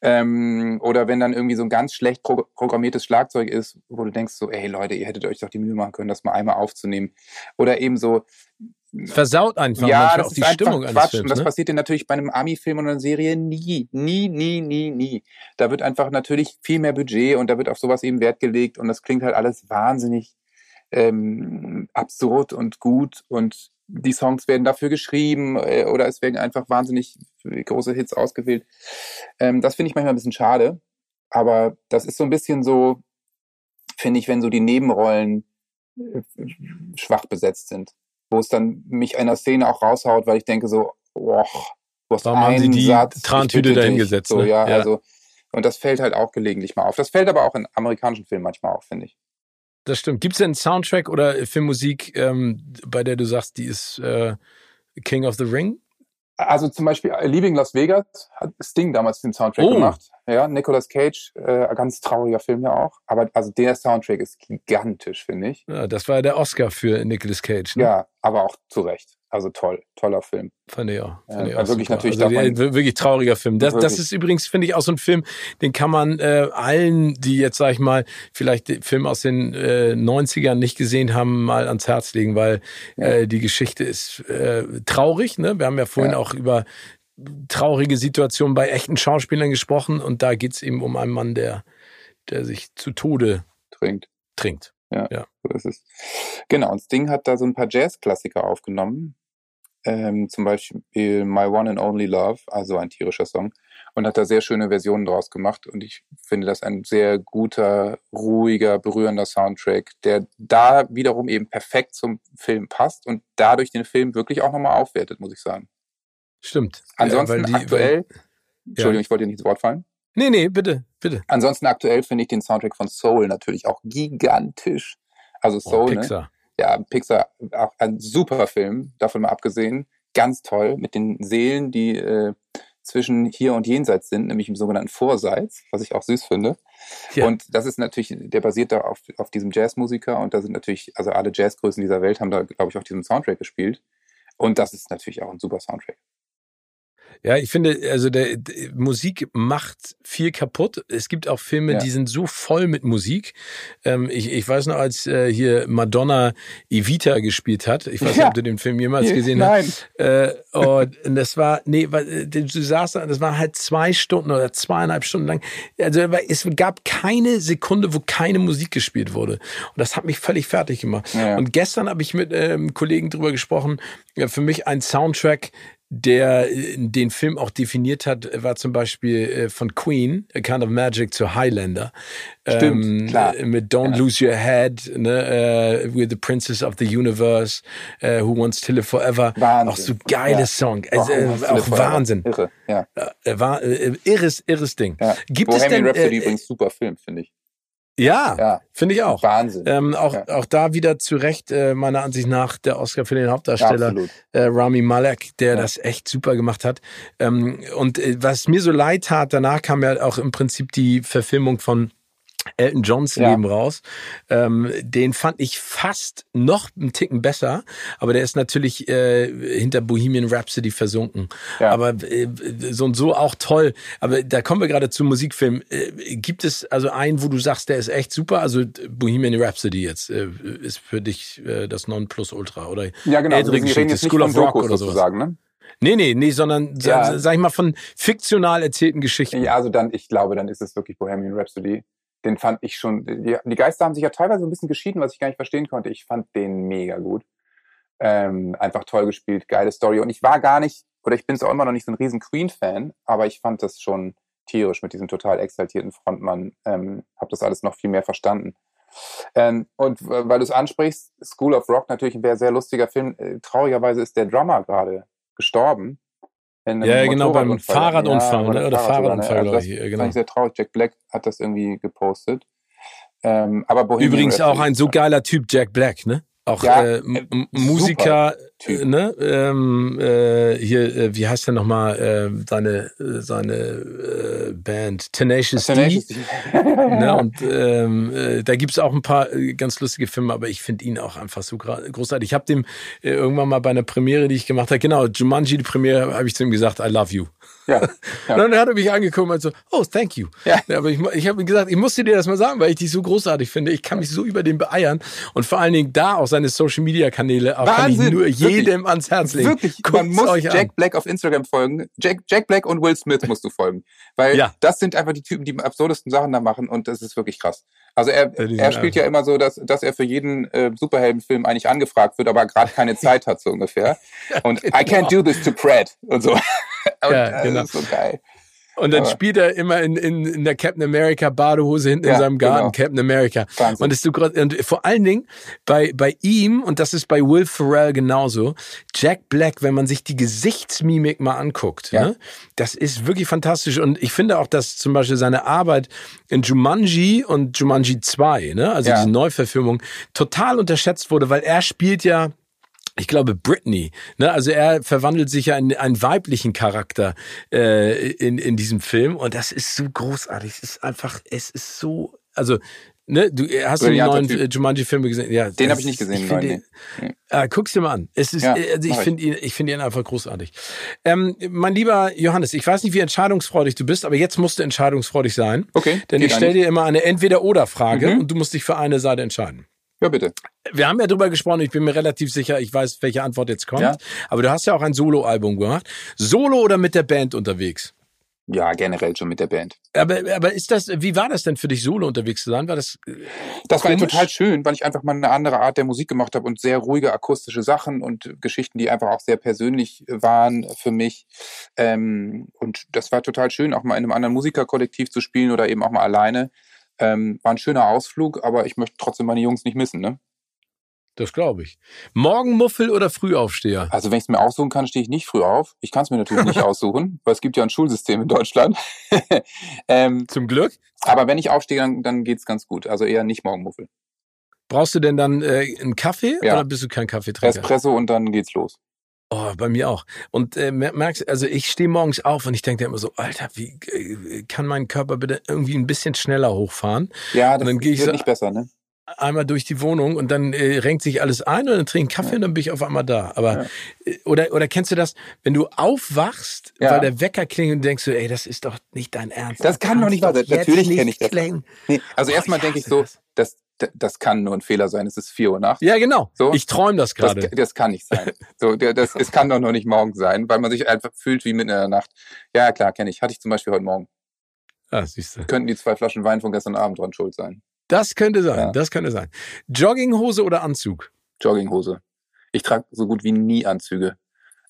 Ähm, oder wenn dann irgendwie so ein ganz schlecht pro programmiertes Schlagzeug ist, wo du denkst so, ey Leute, ihr hättet euch doch die Mühe machen können, das mal einmal aufzunehmen. Oder eben so versaut einfach ja, das auch die Stimmung Quatsch. eines Films. Und das ne? passiert dir natürlich bei einem Ami-Film oder einer Serie nie, nie, nie, nie, nie. Da wird einfach natürlich viel mehr Budget und da wird auf sowas eben Wert gelegt und das klingt halt alles wahnsinnig ähm, absurd und gut und die Songs werden dafür geschrieben äh, oder es werden einfach wahnsinnig große Hits ausgewählt. Ähm, das finde ich manchmal ein bisschen schade, aber das ist so ein bisschen so, finde ich, wenn so die Nebenrollen äh, schwach besetzt sind wo es dann mich einer Szene auch raushaut, weil ich denke so, boah, du hast Warum einen haben sie die Satz, Trantüte dahingesetzt? So, ne? ja, ja, also und das fällt halt auch gelegentlich mal auf. Das fällt aber auch in amerikanischen Filmen manchmal auf, finde ich. Das stimmt. Gibt es denn einen Soundtrack oder Filmmusik, ähm, bei der du sagst, die ist äh, King of the Ring? Also zum Beispiel äh, Leaving Las Vegas hat Sting damals den Soundtrack oh. gemacht. Ja, Nicolas Cage, äh, ganz trauriger Film ja auch. Aber also der Soundtrack ist gigantisch, finde ich. Ja, das war der Oscar für Nicolas Cage. Ne? Ja, aber auch zu Recht. Also toll, toller Film. Fand ich auch. Fand ja, ich auch wirklich super. natürlich also der, wirklich trauriger Film. Das, das ist übrigens, finde ich, auch so ein Film, den kann man äh, allen, die jetzt, sag ich mal, vielleicht den Film aus den äh, 90ern nicht gesehen haben, mal ans Herz legen, weil ja. äh, die Geschichte ist äh, traurig. Ne? Wir haben ja vorhin ja. auch über traurige Situationen bei echten Schauspielern gesprochen und da geht's eben um einen Mann, der, der sich zu Tode trinkt. Trinkt. Ja, ja. so ist es. Genau, und Sting hat da so ein paar Jazz-Klassiker aufgenommen. Ähm, zum Beispiel My One and Only Love, also ein tierischer Song, und hat da sehr schöne Versionen draus gemacht. Und ich finde das ein sehr guter, ruhiger, berührender Soundtrack, der da wiederum eben perfekt zum Film passt und dadurch den Film wirklich auch nochmal aufwertet, muss ich sagen. Stimmt. Ansonsten ja, die, aktuell, weil, Entschuldigung, ja. ich wollte dir nicht ins Wort fallen. Nee, nee, bitte, bitte. Ansonsten aktuell finde ich den Soundtrack von Soul natürlich auch gigantisch. Also Soul, oh, Pixar. Ne? Ja, Pixar, auch ein super Film, davon mal abgesehen. Ganz toll, mit den Seelen, die äh, zwischen hier und jenseits sind, nämlich im sogenannten Vorseits, was ich auch süß finde. Ja. Und das ist natürlich, der basiert da auf, auf diesem Jazzmusiker und da sind natürlich, also alle Jazzgrößen dieser Welt haben da, glaube ich, auch diesen Soundtrack gespielt. Und das ist natürlich auch ein super Soundtrack. Ja, ich finde, also der, der Musik macht viel kaputt. Es gibt auch Filme, ja. die sind so voll mit Musik. Ähm, ich, ich weiß noch, als äh, hier Madonna Evita gespielt hat. Ich weiß nicht, ob du den Film jemals gesehen Nein. hast. Äh, und das war, nee, du saßt, das war halt zwei Stunden oder zweieinhalb Stunden lang. Also es gab keine Sekunde, wo keine Musik gespielt wurde. Und das hat mich völlig fertig gemacht. Ja. Und gestern habe ich mit ähm, Kollegen drüber gesprochen. Ja, für mich ein Soundtrack, der äh, den Film auch definiert hat, war zum Beispiel äh, von Queen, A Kind of Magic zu Highlander. Stimmt, ähm, klar. Mit Don't ja. Lose Your Head, ne, uh, We're the Princess of the Universe, uh, Who Wants to Live Forever. Wahnsinn. Auch so geile ja. Song. Also, äh, auch Wahnsinn. Irre, ja. Äh, war, äh, irres, irres Ding. Ja. Gibt Bohemian es denn, Rhapsody übrigens super Film, finde ich. Ja, ja. finde ich auch. Wahnsinn. Ähm, auch, ja. auch da wieder zu Recht, äh, meiner Ansicht nach, der Oscar für den Hauptdarsteller, äh, Rami Malek, der das echt super gemacht hat. Ähm, und äh, was mir so leid tat, danach kam ja auch im Prinzip die Verfilmung von Elton Johns ja. Leben raus. Ähm, den fand ich fast noch einen Ticken besser, aber der ist natürlich äh, hinter Bohemian Rhapsody versunken. Ja. Aber äh, so und so auch toll. Aber da kommen wir gerade zum Musikfilm. Äh, gibt es also einen, wo du sagst, der ist echt super? Also Bohemian Rhapsody jetzt äh, ist für dich äh, das Nonplusultra oder ja, genau. ältere also Geschichte, School of Rock oder sowas. Ne? Nee, nee, nee, sondern ja. sag ich mal von fiktional erzählten Geschichten. Ja, also dann, ich glaube, dann ist es wirklich Bohemian Rhapsody den fand ich schon, die, die, Geister haben sich ja teilweise ein bisschen geschieden, was ich gar nicht verstehen konnte. Ich fand den mega gut. Ähm, einfach toll gespielt, geile Story. Und ich war gar nicht, oder ich bin es auch immer noch nicht so ein riesen Queen-Fan, aber ich fand das schon tierisch mit diesem total exaltierten Frontmann. Ähm, hab das alles noch viel mehr verstanden. Ähm, und weil du es ansprichst, School of Rock natürlich ein sehr lustiger Film. Äh, traurigerweise ist der Drummer gerade gestorben ja, genau, beim Fahrradunfall, ja, ne? oder Fahrradunfall, also glaube ich. Genau. Fand ich sehr traurig. Jack Black hat das irgendwie gepostet. Ähm, aber Bohemian Übrigens auch ein so geiler Typ, Jack Black, ne? Auch ja, äh, äh Musiker, ne? Ähm, äh, hier, äh, wie heißt der nochmal, äh, seine, äh, seine äh, Band? Tenacious, Tenacious D. ne? Und ähm, äh, da gibt's auch ein paar äh, ganz lustige Filme, aber ich finde ihn auch einfach so großartig. Ich habe dem äh, irgendwann mal bei einer Premiere, die ich gemacht habe, genau, Jumanji, die Premiere, habe ich zu ihm gesagt, I love you. Ja, ja. Und dann hat er mich angeguckt und so, oh, thank you. Ja. ja aber ich, ich habe gesagt, ich musste dir das mal sagen, weil ich dich so großartig finde. Ich kann mich so über den beeiern und vor allen Dingen da auch seine Social Media Kanäle auch Wahnsinn, kann ich nur jedem wirklich, ans Herz legen. Wirklich, Guckt's man muss Jack an. Black auf Instagram folgen. Jack, Jack Black und Will Smith musst du folgen, weil ja. das sind einfach die Typen, die absurdesten Sachen da machen und das ist wirklich krass. Also er, er spielt ja immer so, dass, dass er für jeden äh, Superheldenfilm eigentlich angefragt wird, aber gerade keine Zeit hat so ungefähr. Und genau. I can't do this to Pratt und so. Und, ja, genau. Das ist so geil. Und dann Aber spielt er immer in, in, in der Captain America Badehose hinten ja, in seinem Garten, genau. Captain America. Wahnsinn. Und, ist so, und vor allen Dingen bei, bei ihm, und das ist bei Will Ferrell genauso, Jack Black, wenn man sich die Gesichtsmimik mal anguckt, ja. ne, das ist wirklich fantastisch. Und ich finde auch, dass zum Beispiel seine Arbeit in Jumanji und Jumanji 2, ne, also ja. diese Neuverfilmung, total unterschätzt wurde, weil er spielt ja ich glaube, Britney. Ne? Also er verwandelt sich ja in einen weiblichen Charakter äh, in, in diesem Film und das ist so großartig. Es ist einfach, es ist so, also Ne, du hast du die neuen typ. Jumanji-Filme gesehen? Ja, den habe ich nicht gesehen. Ich neuen, den, nee. äh, guck's dir mal an. Es ist, ja, also ich finde ihn, ich finde ihn einfach großartig. Ähm, mein lieber Johannes, ich weiß nicht, wie entscheidungsfreudig du bist, aber jetzt musst du entscheidungsfreudig sein. Okay. Denn ich stelle dir immer eine Entweder-Oder-Frage mhm. und du musst dich für eine Seite entscheiden. Ja, bitte. Wir haben ja drüber gesprochen, ich bin mir relativ sicher, ich weiß, welche Antwort jetzt kommt. Ja. Aber du hast ja auch ein Solo-Album gemacht. Solo oder mit der Band unterwegs? Ja, generell schon mit der Band. Aber, aber ist das, wie war das denn für dich, solo unterwegs zu sein? War das? Äh, das komisch? war total schön, weil ich einfach mal eine andere Art der Musik gemacht habe und sehr ruhige akustische Sachen und Geschichten, die einfach auch sehr persönlich waren für mich. Ähm, und das war total schön, auch mal in einem anderen Musikerkollektiv zu spielen oder eben auch mal alleine. Ähm, war ein schöner Ausflug, aber ich möchte trotzdem meine Jungs nicht missen, ne? Das glaube ich. Morgenmuffel oder Frühaufsteher? Also wenn ich es mir aussuchen kann, stehe ich nicht früh auf. Ich kann es mir natürlich nicht aussuchen, weil es gibt ja ein Schulsystem in Deutschland. ähm, Zum Glück. Aber wenn ich aufstehe, dann, dann es ganz gut. Also eher nicht Morgenmuffel. Brauchst du denn dann äh, einen Kaffee ja. oder bist du kein Kaffeetrinker? Espresso und dann geht's los. Oh, bei mir auch. Und äh, merkst, also ich stehe morgens auf und ich denke immer so, Alter, wie äh, kann mein Körper bitte irgendwie ein bisschen schneller hochfahren? Ja, das und dann wird so, nicht besser, ne? einmal durch die Wohnung und dann äh, renkt sich alles ein und dann trinke ich Kaffee ja. und dann bin ich auf einmal da. Aber ja. Äh, oder oder kennst du das, wenn du aufwachst, ja. weil der Wecker klingelt und denkst du, ey, das ist doch nicht dein Ernst. Das, das kann doch nicht wahr sein. Natürlich kenne ich das. Nee, also erstmal denke ich so, das. das das kann nur ein Fehler sein. Es ist vier Uhr nachts. Ja, genau. So. Ich träume das gerade. Das, das, kann nicht sein. So, das, es kann doch noch nicht morgen sein, weil man sich einfach fühlt wie mitten in der Nacht. Ja, klar, kenne ich. Hatte ich zum Beispiel heute Morgen. Ah, siehst du. Könnten die zwei Flaschen Wein von gestern Abend dran schuld sein. Das könnte sein, ja. das könnte sein. Jogginghose oder Anzug? Jogginghose. Ich trage so gut wie nie Anzüge.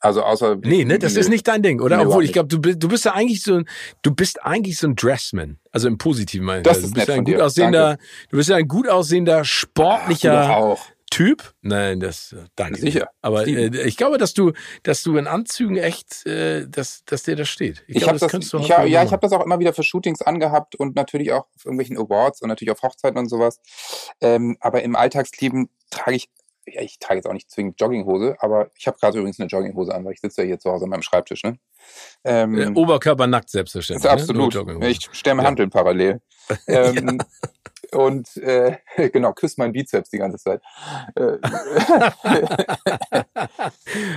Also außer Nee, ne, das ist nicht dein Ding, oder? Obwohl ich glaube, du bist du bist ja eigentlich so ein du bist eigentlich so ein Dressman, also im positiven Sinne. Das ist du bist ja ein gut aussehender, du bist ja ein gut aussehender sportlicher auch. Typ. Nein, das danke. Sicher. Aber äh, ich glaube, dass du dass du in Anzügen echt äh, dass dass dir das steht. Ich, ich glaube, das, das ich, ja, ja, ich habe das auch immer wieder für Shootings angehabt und natürlich auch auf irgendwelchen Awards und natürlich auf Hochzeiten und sowas. Ähm, aber im Alltagsleben trage ich ja, ich trage jetzt auch nicht zwingend Jogginghose, aber ich habe gerade übrigens eine Jogginghose an, weil ich sitze ja hier zu Hause an meinem Schreibtisch. Ne? Ähm, äh, Oberkörper nackt selbstverständlich. Ist absolut. Ne? Ich stemme ja. Handeln parallel. ähm, ja. Und äh, genau, küsse meinen Bizeps die ganze Zeit. Äh,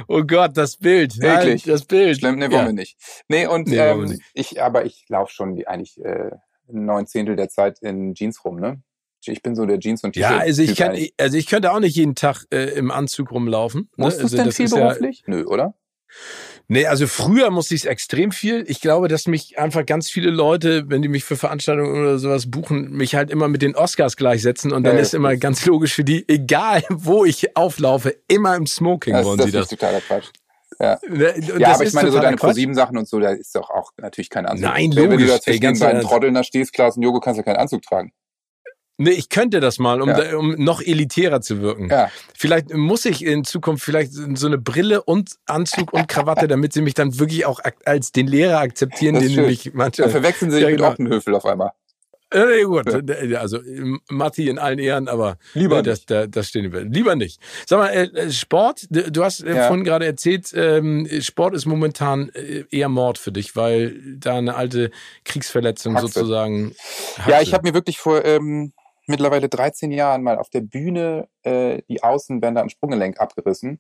oh Gott, das Bild. Wirklich. Das Bild. Schlimm, ne, wollen ja. wir nicht. Nee, und nee, ähm, nicht. ich, aber ich laufe schon die, eigentlich äh, neun Zehntel der Zeit in Jeans rum, ne? Ich bin so der Jeans und T-Shirt. Ja, also ich kann, also ich könnte auch nicht jeden Tag äh, im Anzug rumlaufen. Ne? Muss ne? also das denn viel beruflich? Ja, Nö, oder? Nee, also früher musste ich es extrem viel. Ich glaube, dass mich einfach ganz viele Leute, wenn die mich für Veranstaltungen oder sowas buchen, mich halt immer mit den Oscars gleichsetzen und dann ja, ist immer ganz logisch für die, egal wo ich auflaufe, immer im Smoking das, wollen das sie das. Das ist totaler Quatsch. Ja, ja aber ich meine, so deine Pro-7-Sachen und so, da ist doch auch natürlich kein Anzug. Nein, logisch. Wenn du da zwischen den beiden Trotteln da stehst, Klaas und Jogo, kannst du keinen Anzug tragen. Nee, ich könnte das mal, um, ja. da, um noch elitärer zu wirken. Ja. Vielleicht muss ich in Zukunft vielleicht so eine Brille und Anzug und Krawatte, damit sie mich dann wirklich auch als den Lehrer akzeptieren, den schön. mich manche. Dann verwechseln sie sich ja, genau. mit Oppenhöfel auf einmal. Äh, gut, ja. also Matti in allen Ehren, aber lieber äh, das, das, das stehen wir. Lieber nicht. Sag mal, äh, Sport, du hast äh, ja. vorhin gerade erzählt, ähm, Sport ist momentan äh, eher Mord für dich, weil da eine alte Kriegsverletzung Haxe. sozusagen. Haxe. Ja, ich habe mir wirklich vor ähm, mittlerweile 13 Jahren mal auf der Bühne äh, die Außenbänder am Sprunggelenk abgerissen.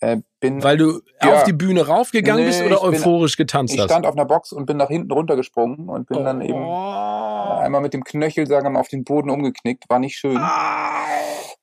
Äh, bin, Weil du ja, auf die Bühne raufgegangen nee, bist oder euphorisch bin, getanzt hast? Ich stand auf einer Box und bin nach hinten runtergesprungen und bin oh. dann eben einmal mit dem Knöchel, sagen wir mal, auf den Boden umgeknickt. War nicht schön. Ah.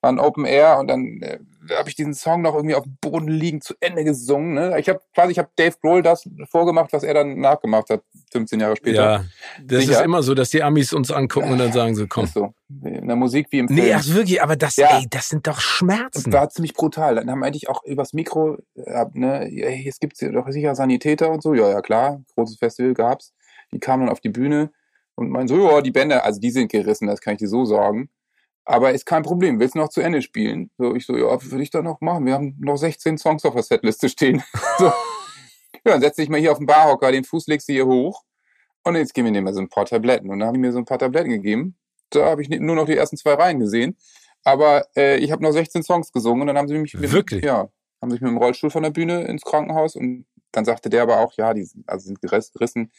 War ein Open Air und dann äh, habe ich diesen Song noch irgendwie auf dem Boden liegend zu Ende gesungen. Ne? Ich habe quasi, ich habe Dave Grohl das vorgemacht, was er dann nachgemacht hat, 15 Jahre später. Ja, das Sicher. ist immer so, dass die Amis uns angucken und dann sagen so, komm. Ist so. In der Musik wie im Film. Nee, ach wirklich, aber das, ja. ey, das sind doch Schmerzen. Das war ziemlich brutal. Dann haben eigentlich auch übers Mikro, äh, ne, es gibt doch sicher Sanitäter und so. Ja, ja, klar, großes Festival gab's. Die kamen dann auf die Bühne und meinen so, ja, die Bänder, also die sind gerissen, das kann ich dir so sagen. Aber ist kein Problem, willst du noch zu Ende spielen? So, ich so, ja, würde ich da noch machen. Wir haben noch 16 Songs auf der Setliste stehen. so. Ja, dann setz dich mal hier auf den Barhocker, den Fuß legst du hier hoch. Und jetzt geben wir mal so ein paar Tabletten. Und dann haben die mir so ein paar Tabletten gegeben. Da habe ich nur noch die ersten zwei Reihen gesehen. Aber äh, ich habe noch 16 Songs gesungen und dann haben sie mich mit, Wirklich? ja, haben sich mit dem Rollstuhl von der Bühne ins Krankenhaus und dann sagte der aber auch, ja, die also sind gerissen,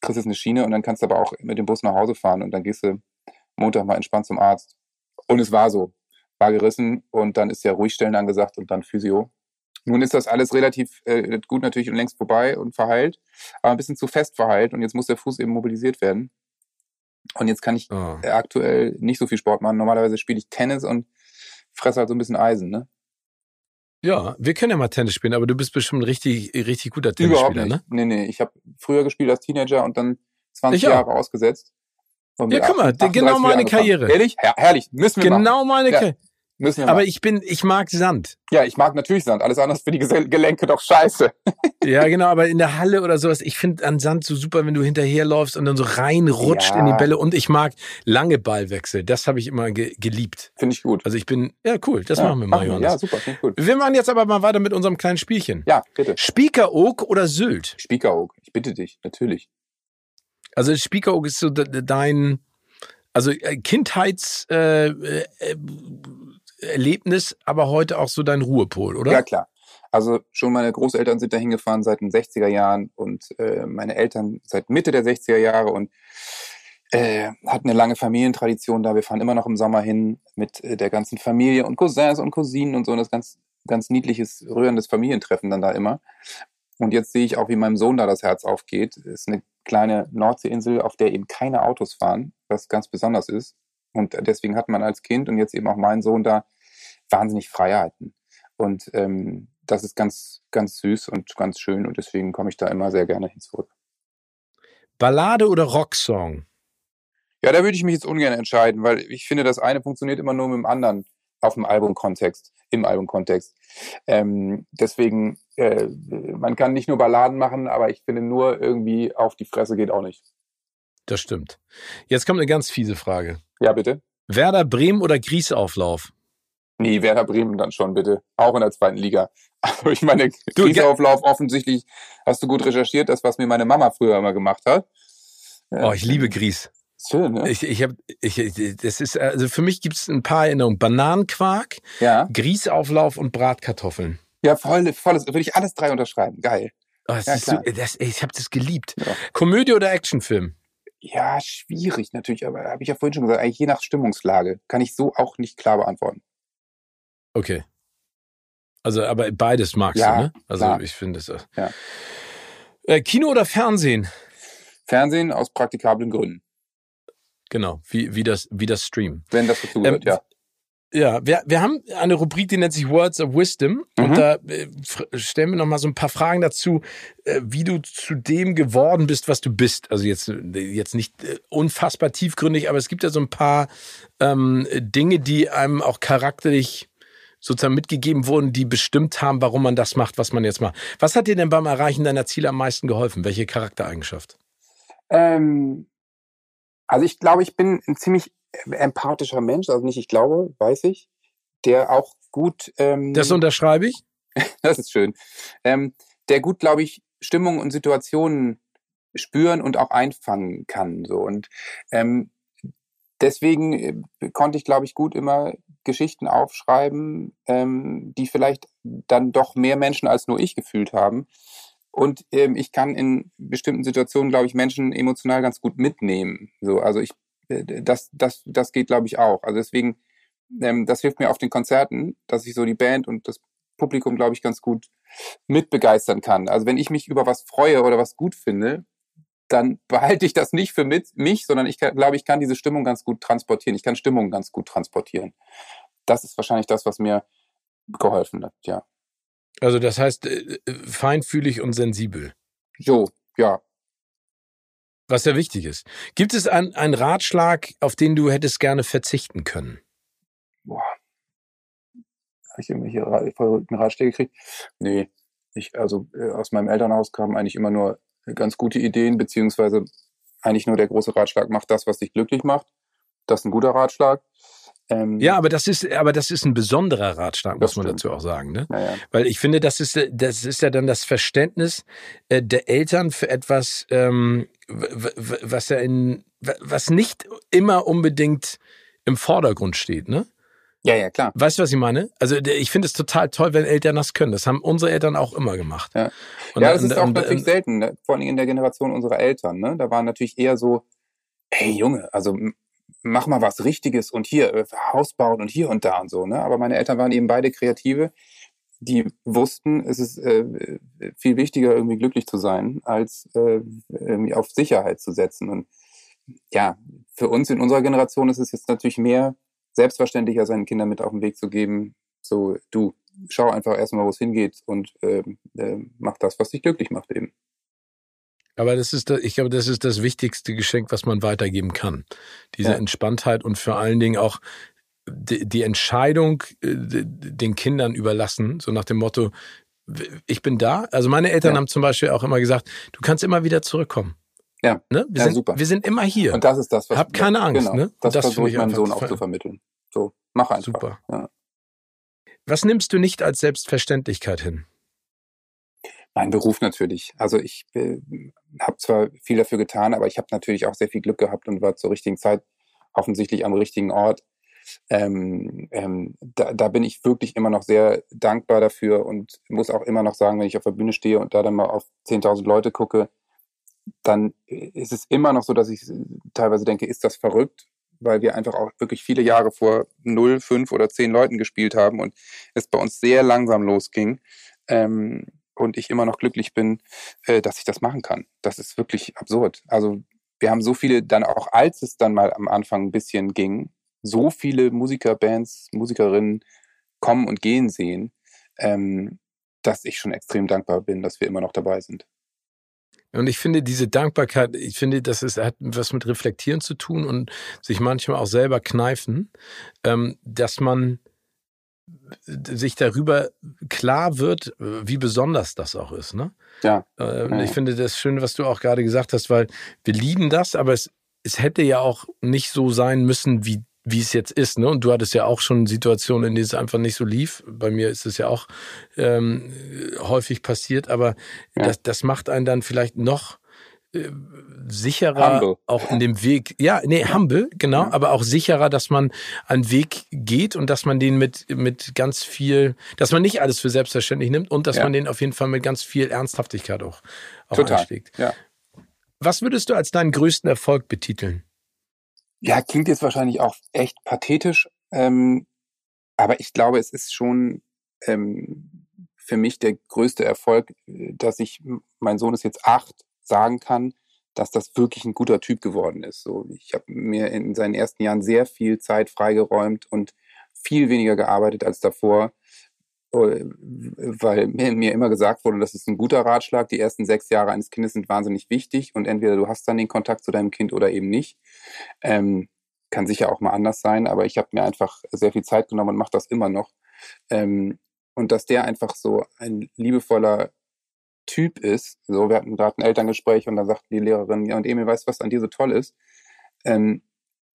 kriegst jetzt eine Schiene und dann kannst du aber auch mit dem Bus nach Hause fahren und dann gehst du Montag mal entspannt zum Arzt. Und es war so. War gerissen und dann ist ja Ruhigstellen angesagt und dann Physio. Nun ist das alles relativ äh, gut natürlich und längst vorbei und verheilt, aber ein bisschen zu fest verheilt und jetzt muss der Fuß eben mobilisiert werden. Und jetzt kann ich oh. aktuell nicht so viel Sport machen. Normalerweise spiele ich Tennis und fresse halt so ein bisschen Eisen, ne? Ja, wir können ja mal Tennis spielen, aber du bist bestimmt richtig, richtig guter Tennisspieler, Überhaupt nicht. ne? Nee, nee. Ich habe früher gespielt als Teenager und dann 20 Jahre ausgesetzt. Ja, guck mal, genau meine Karriere. Ehrlich? Ja, herrlich. Müssen wir Genau machen. meine ja. Karriere. Müssen wir Aber ich bin, ich mag Sand. Ja, ich mag natürlich Sand. Alles andere für die Gelenke doch scheiße. ja, genau. Aber in der Halle oder sowas, ich finde an Sand so super, wenn du hinterherläufst und dann so reinrutscht ja. in die Bälle. Und ich mag lange Ballwechsel. Das habe ich immer ge geliebt. Finde ich gut. Also ich bin, ja cool, das ja, machen wir mal, Johannes. Ja, super, finde ich gut. Wir machen jetzt aber mal weiter mit unserem kleinen Spielchen. Ja, bitte. Spiekeroog oder Sylt? Spiekeroog, ich bitte dich, natürlich. Also Spiekeroog ist so dein, also äh, Kindheits... Äh, äh, Erlebnis, aber heute auch so dein Ruhepol, oder? Ja, klar. Also schon meine Großeltern sind da hingefahren seit den 60er Jahren und äh, meine Eltern seit Mitte der 60er Jahre und äh, hat eine lange Familientradition da. Wir fahren immer noch im Sommer hin mit äh, der ganzen Familie und Cousins und Cousinen und so. Und das ganz, ganz niedliches, rührendes Familientreffen dann da immer. Und jetzt sehe ich auch, wie meinem Sohn da das Herz aufgeht. Ist eine kleine Nordseeinsel, auf der eben keine Autos fahren, was ganz besonders ist. Und deswegen hat man als Kind und jetzt eben auch mein Sohn da wahnsinnig Freiheiten. Und ähm, das ist ganz, ganz süß und ganz schön und deswegen komme ich da immer sehr gerne hin zurück. Ballade oder Rocksong? Ja, da würde ich mich jetzt ungern entscheiden, weil ich finde, das eine funktioniert immer nur mit dem anderen auf dem Albumkontext, im Albumkontext. Ähm, deswegen, äh, man kann nicht nur Balladen machen, aber ich finde nur irgendwie auf die Fresse geht auch nicht. Das stimmt. Jetzt kommt eine ganz fiese Frage. Ja, bitte. Werder Bremen oder Grießauflauf? Nee, Werder Bremen dann schon, bitte. Auch in der zweiten Liga. Also ich meine, Grießauflauf offensichtlich hast du gut recherchiert, das, was mir meine Mama früher immer gemacht hat. Oh, ich liebe Grieß. Schön, ne? Ich, ich hab, ich, das ist, also für mich gibt es ein paar Erinnerungen. Bananenquark, ja. Grießauflauf und Bratkartoffeln. Ja, voll, voll, würde ich alles drei unterschreiben. Geil. Oh, ja, so, das, ich habe das geliebt. Ja. Komödie oder Actionfilm? Ja, schwierig natürlich, aber habe ich ja vorhin schon gesagt, je nach Stimmungslage kann ich so auch nicht klar beantworten. Okay. Also, aber beides magst ja, du, ne? Also klar. ich finde es. Äh, Ja. Äh, Kino oder Fernsehen? Fernsehen aus praktikablen Gründen. Genau, wie, wie, das, wie das Stream. Wenn das dazu gehört, Ähm, ja. Ja, wir, wir haben eine Rubrik, die nennt sich Words of Wisdom. Mhm. Und da äh, stellen wir noch mal so ein paar Fragen dazu, äh, wie du zu dem geworden bist, was du bist. Also jetzt, äh, jetzt nicht äh, unfassbar tiefgründig, aber es gibt ja so ein paar ähm, Dinge, die einem auch charakterlich sozusagen mitgegeben wurden, die bestimmt haben, warum man das macht, was man jetzt macht. Was hat dir denn beim Erreichen deiner Ziele am meisten geholfen? Welche Charaktereigenschaft? Ähm, also ich glaube, ich bin ein ziemlich empathischer Mensch, also nicht ich glaube, weiß ich, der auch gut, ähm, Das unterschreibe ich. das ist schön, ähm, der gut, glaube ich, Stimmung und Situationen spüren und auch einfangen kann. So und ähm, deswegen äh, konnte ich, glaube ich, gut immer Geschichten aufschreiben, ähm, die vielleicht dann doch mehr Menschen als nur ich gefühlt haben. Und ähm, ich kann in bestimmten Situationen, glaube ich, Menschen emotional ganz gut mitnehmen. So, also ich, äh, das, das, das geht, glaube ich, auch. Also deswegen, ähm, das hilft mir auf den Konzerten, dass ich so die Band und das Publikum, glaube ich, ganz gut mitbegeistern kann. Also wenn ich mich über was freue oder was gut finde, dann behalte ich das nicht für mit, mich, sondern ich glaube, ich kann diese Stimmung ganz gut transportieren. Ich kann Stimmung ganz gut transportieren. Das ist wahrscheinlich das, was mir geholfen hat, ja. Also das heißt, äh, feinfühlig und sensibel. So, ja. Was ja wichtig ist. Gibt es ein- einen Ratschlag, auf den du hättest gerne verzichten können? Boah. Habe ich irgendwelche verrückten Ratschläge gekriegt? Nee. Ich, also äh, aus meinem Elternhaus kamen eigentlich immer nur ganz gute Ideen, beziehungsweise eigentlich nur der große Ratschlag, mach das, was dich glücklich macht. Das ist ein guter Ratschlag. Ähm, Ja, aber das ist, aber das ist ein besonderer Ratschlag, muss man dazu auch sagen, ne? Naja. Weil ich finde, das ist, das ist ja dann das Verständnis äh, der Eltern für etwas, ähm, was ja in, was nicht immer unbedingt im Vordergrund steht, ne? ja, ja, klar. Weißt du, was ich meine? Also ich finde es total toll, wenn Eltern das können. Das haben unsere Eltern auch immer gemacht. Ja. Und, ja, das und- ist auch und- natürlich selten, ne? vor allem in der Generation unserer Eltern. Ne? Da waren natürlich eher so, hey Junge, also mach mal was Richtiges und hier äh, Haus bauen und hier und da und so. Ne? Aber meine Eltern waren eben beide Kreative, die wussten, es ist äh, viel wichtiger, irgendwie glücklich zu sein, als äh, irgendwie auf Sicherheit zu setzen. Und ja, für uns in unserer Generation ist es jetzt natürlich mehr selbstverständlicher, seinen Kindern mit auf den Weg zu geben, so du, schau einfach erstmal, wo es hingeht und ähm, äh, mach das, was dich glücklich macht eben. Aber das ist, ich glaube, das ist das wichtigste Geschenk, was man weitergeben kann. Diese Ja. Entspanntheit und vor allen Dingen auch die, Entscheidung äh, den Kindern überlassen, so nach dem Motto, ich bin da. Also meine Eltern Ja. haben zum Beispiel auch immer gesagt, du kannst immer wieder zurückkommen. Ja. Ne? Wir, Ja, sind, super. wir sind immer hier. Und das ist das, was Hab keine Angst, genau, ne? Das, das versuche ich meinem Sohn auch zu vermitteln. So, mach einfach. Super. Ja. Was nimmst du nicht als Selbstverständlichkeit hin? Mein Beruf natürlich. Also ich äh, habe zwar viel dafür getan, aber ich habe natürlich auch sehr viel Glück gehabt und war zur richtigen Zeit offensichtlich am richtigen Ort. Ähm, ähm, da, da bin ich wirklich immer noch sehr dankbar dafür und muss auch immer noch sagen, wenn ich auf der Bühne stehe und da dann mal auf 10.000 Leute gucke, dann ist es immer noch so, dass ich teilweise denke, ist das verrückt? Weil wir einfach auch wirklich viele Jahre vor null, fünf oder zehn Leuten gespielt haben und es bei uns sehr langsam losging. Ähm, und ich immer noch glücklich bin, äh, dass ich das machen kann. Das ist wirklich absurd. Also wir haben so viele dann auch, als es dann mal am Anfang ein bisschen ging, so viele Musikerbands, Musikerinnen kommen und gehen sehen, ähm, dass ich schon extrem dankbar bin, dass wir immer noch dabei sind. Und ich finde diese Dankbarkeit, ich finde, das ist, hat was mit Reflektieren zu tun und sich manchmal auch selber kneifen, ähm, dass man sich darüber klar wird, wie besonders das auch ist. Ne? Ja. Ähm, ja. Ich finde das schön, was du auch gerade gesagt hast, weil wir lieben das, aber es, es hätte ja auch nicht so sein müssen, wie wie es jetzt ist. Ne? Und du hattest ja auch schon Situationen, in denen es einfach nicht so lief. Bei mir ist es ja auch ähm, häufig passiert, aber ja. das, das macht einen dann vielleicht noch äh, sicherer humble. auch in dem Weg. Ja, nee, humble, genau, ja. aber auch sicherer, dass man einen Weg geht und dass man den mit, mit ganz viel, dass man nicht alles für selbstverständlich nimmt und dass ja. man den auf jeden Fall mit ganz viel Ernsthaftigkeit auch, auch Total. einschlägt. Ja. Was würdest du als deinen größten Erfolg betiteln? Ja, klingt jetzt wahrscheinlich auch echt pathetisch, ähm, aber ich glaube, es ist schon ähm, für mich der größte Erfolg, äh, dass ich, mein Sohn ist jetzt acht, sagen kann, dass das wirklich ein guter Typ geworden ist. So, ich habe mir in seinen ersten Jahren sehr viel Zeit freigeräumt und viel weniger gearbeitet als davor. Äh, weil mir, immer gesagt wurde, das ist ein guter Ratschlag. Die ersten sechs Jahre eines Kindes sind wahnsinnig wichtig und entweder du hast dann den Kontakt zu deinem Kind oder eben nicht. Ähm, kann sicher auch mal anders sein, aber ich habe mir einfach sehr viel Zeit genommen und mache das immer noch. Ähm, und dass der einfach so ein liebevoller Typ ist. So, wir hatten gerade ein Elterngespräch und da sagte die Lehrerin, ja, und Emil, weißt du, was an dir so toll ist? Ähm,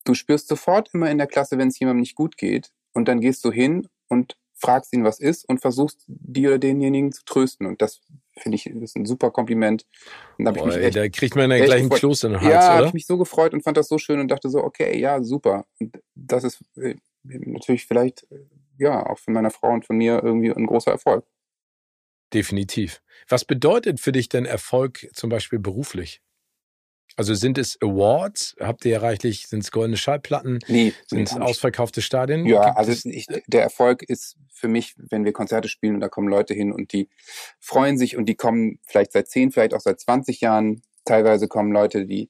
du spürst sofort immer in der Klasse, wenn es jemandem nicht gut geht, und dann gehst du hin und fragst ihn, was ist und versuchst, die oder denjenigen zu trösten. Und das finde ich ist ein super Kompliment. Und da, Boah, echt, da kriegt man ja gleich einen Kloß in den Hals, Ja, habe ich mich so gefreut und fand das so schön und dachte so, okay, ja, super. Und das ist äh, natürlich vielleicht, äh, ja, auch von meiner Frau und von mir irgendwie ein großer Erfolg. Definitiv. Was bedeutet für dich denn Erfolg zum Beispiel beruflich? Also sind es Awards? Habt ihr ja reichlich, sind es goldene Schallplatten? Nee. Sind es ausverkaufte Stadien? Ja, Gibt also ich, der Erfolg ist für mich, wenn wir Konzerte spielen und da kommen Leute hin und die freuen sich und die kommen vielleicht seit zehn, vielleicht auch seit 20 Jahren. Teilweise kommen Leute, die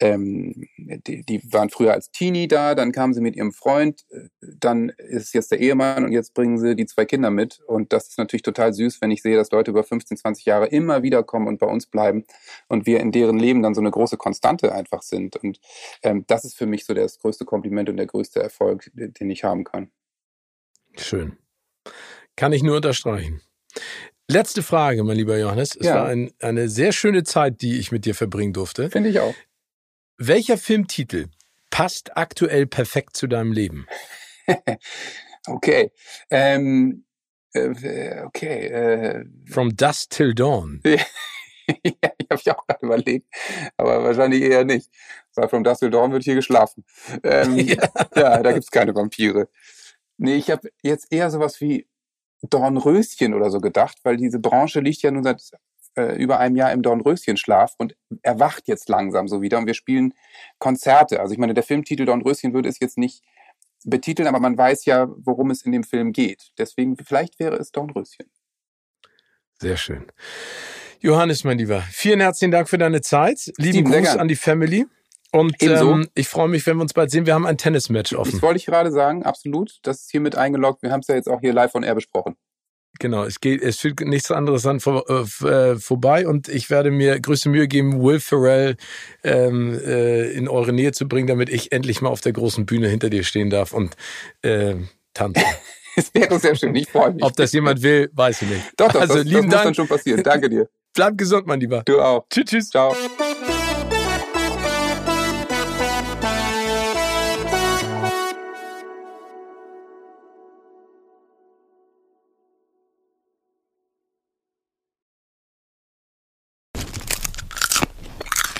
ähm, die, die waren früher als Teenie da, dann kamen sie mit ihrem Freund, äh, dann ist jetzt der Ehemann und jetzt bringen sie die zwei Kinder mit. Und das ist natürlich total süß, wenn ich sehe, dass Leute über 15, 20 Jahre immer wieder kommen und bei uns bleiben und wir in deren Leben dann so eine große Konstante einfach sind. Und ähm, das ist für mich so das größte Kompliment und der größte Erfolg, den ich haben kann. Schön. Kann ich nur unterstreichen. Letzte Frage, mein lieber Johannes. Es ja. war ein, eine sehr schöne Zeit, die ich mit dir verbringen durfte. Finde ich auch. Welcher Filmtitel passt aktuell perfekt zu deinem Leben? okay. Ähm, äh, okay. Äh, From Dusk Till Dawn. ja, ich habe ich auch gerade überlegt, aber wahrscheinlich eher nicht. Weil From Dusk Till Dawn wird hier geschlafen. Ähm, ja. ja, da gibt's keine Vampire. Nee, ich habe jetzt eher sowas wie Dornröschen oder so gedacht, weil diese Branche liegt ja nun seit äh, über einem Jahr im Dornröschenschlaf und erwacht jetzt langsam so wieder und wir spielen Konzerte. Also ich meine, der Filmtitel Dornröschen würde es jetzt nicht betiteln, aber man weiß ja, worum es in dem Film geht. Deswegen, vielleicht wäre es Dornröschen. Sehr schön. Johannes, mein Lieber, vielen herzlichen Dank für deine Zeit. Lieben Steven, Gruß an die Family. Und ähm, ich freue mich, wenn wir uns bald sehen. Wir haben ein Tennismatch offen. Das wollte ich gerade sagen, absolut. Das ist hiermit eingeloggt. Wir haben es ja jetzt auch hier live on air besprochen. Genau, es geht, es führt nichts anderes an vor, äh, äh, vorbei und ich werde mir größte Mühe geben, Will Ferrell ähm, äh, in eure Nähe zu bringen, damit ich endlich mal auf der großen Bühne hinter dir stehen darf und äh, tanzen. Es wäre sehr schön, ich freue mich. Ob das jemand will, weiß ich nicht. Doch, doch, also, das, lieben das Dank. muss dann schon passieren. Danke dir. Bleib gesund, mein Lieber. Du auch. Tschüss, tschüss. Ciao.